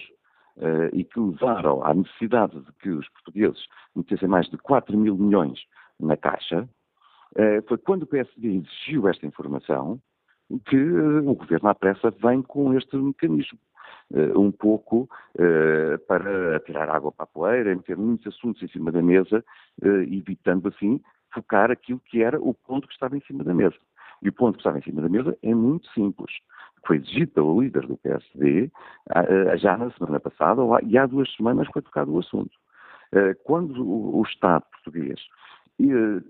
uh, e que levaram à necessidade de que os portugueses metessem mais de 4 mil milhões na Caixa, foi quando o PSD exigiu esta informação que o Governo à pressa vem com este mecanismo. Um pouco para tirar água para a poeira, meter muitos assuntos em cima da mesa, evitando assim focar aquilo que era o ponto que estava em cima da mesa. E o ponto que estava em cima da mesa é muito simples. Foi exigido pelo líder do PSD já na semana passada, e há duas semanas foi tocado o assunto. Eh, quando o Estado português eh,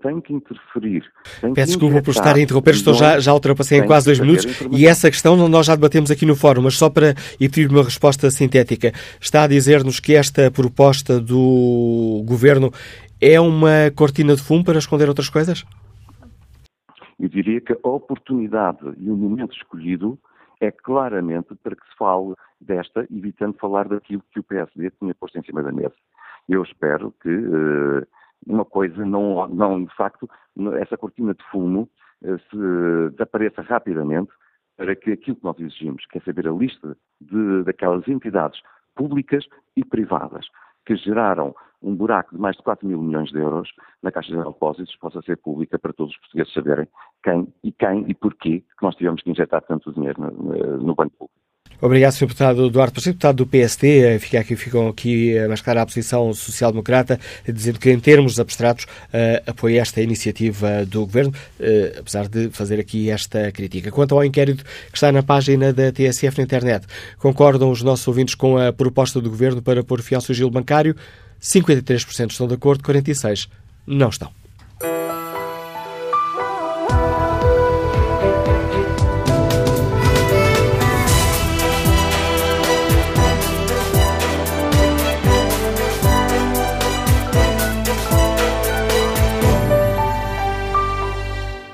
tem que interferir.
Tem Peço desculpa por estar a interromper, estou já, já ultrapassei em quase dois minutos e essa questão nós já debatemos aqui no fórum, mas só para e pedir uma resposta sintética. Está a dizer-nos que esta proposta do Governo é uma cortina de fumo para esconder outras coisas?
Eu diria que a oportunidade e o momento escolhido é claramente para que se fale desta, evitando falar daquilo que o PSD tinha posto em cima da mesa. Eu espero que uh, uma coisa não, não, de facto, essa cortina de fumo uh, se desapareça rapidamente para que aquilo que nós exigimos, que é saber a lista de, daquelas entidades públicas e privadas que geraram um buraco de mais de 4 mil milhões de euros na Caixa de Depósitos possa ser pública para todos os portugueses saberem quem e quem e porquê que nós tivemos que injetar tanto dinheiro no, no Banco Público.
Obrigado, Sr. Deputado Eduardo Pacheco, deputado do PSD. Eh, fica aqui, ficam aqui a mascarar a posição social-democrata, dizendo que, em termos abstratos, uh, apoia esta iniciativa do Governo, uh, apesar de fazer aqui esta crítica. Quanto ao inquérito que está na página da TSF na internet, concordam os nossos ouvintes com a proposta do Governo para pôr fim ao sigilo bancário? 53% estão de acordo, 46% não estão.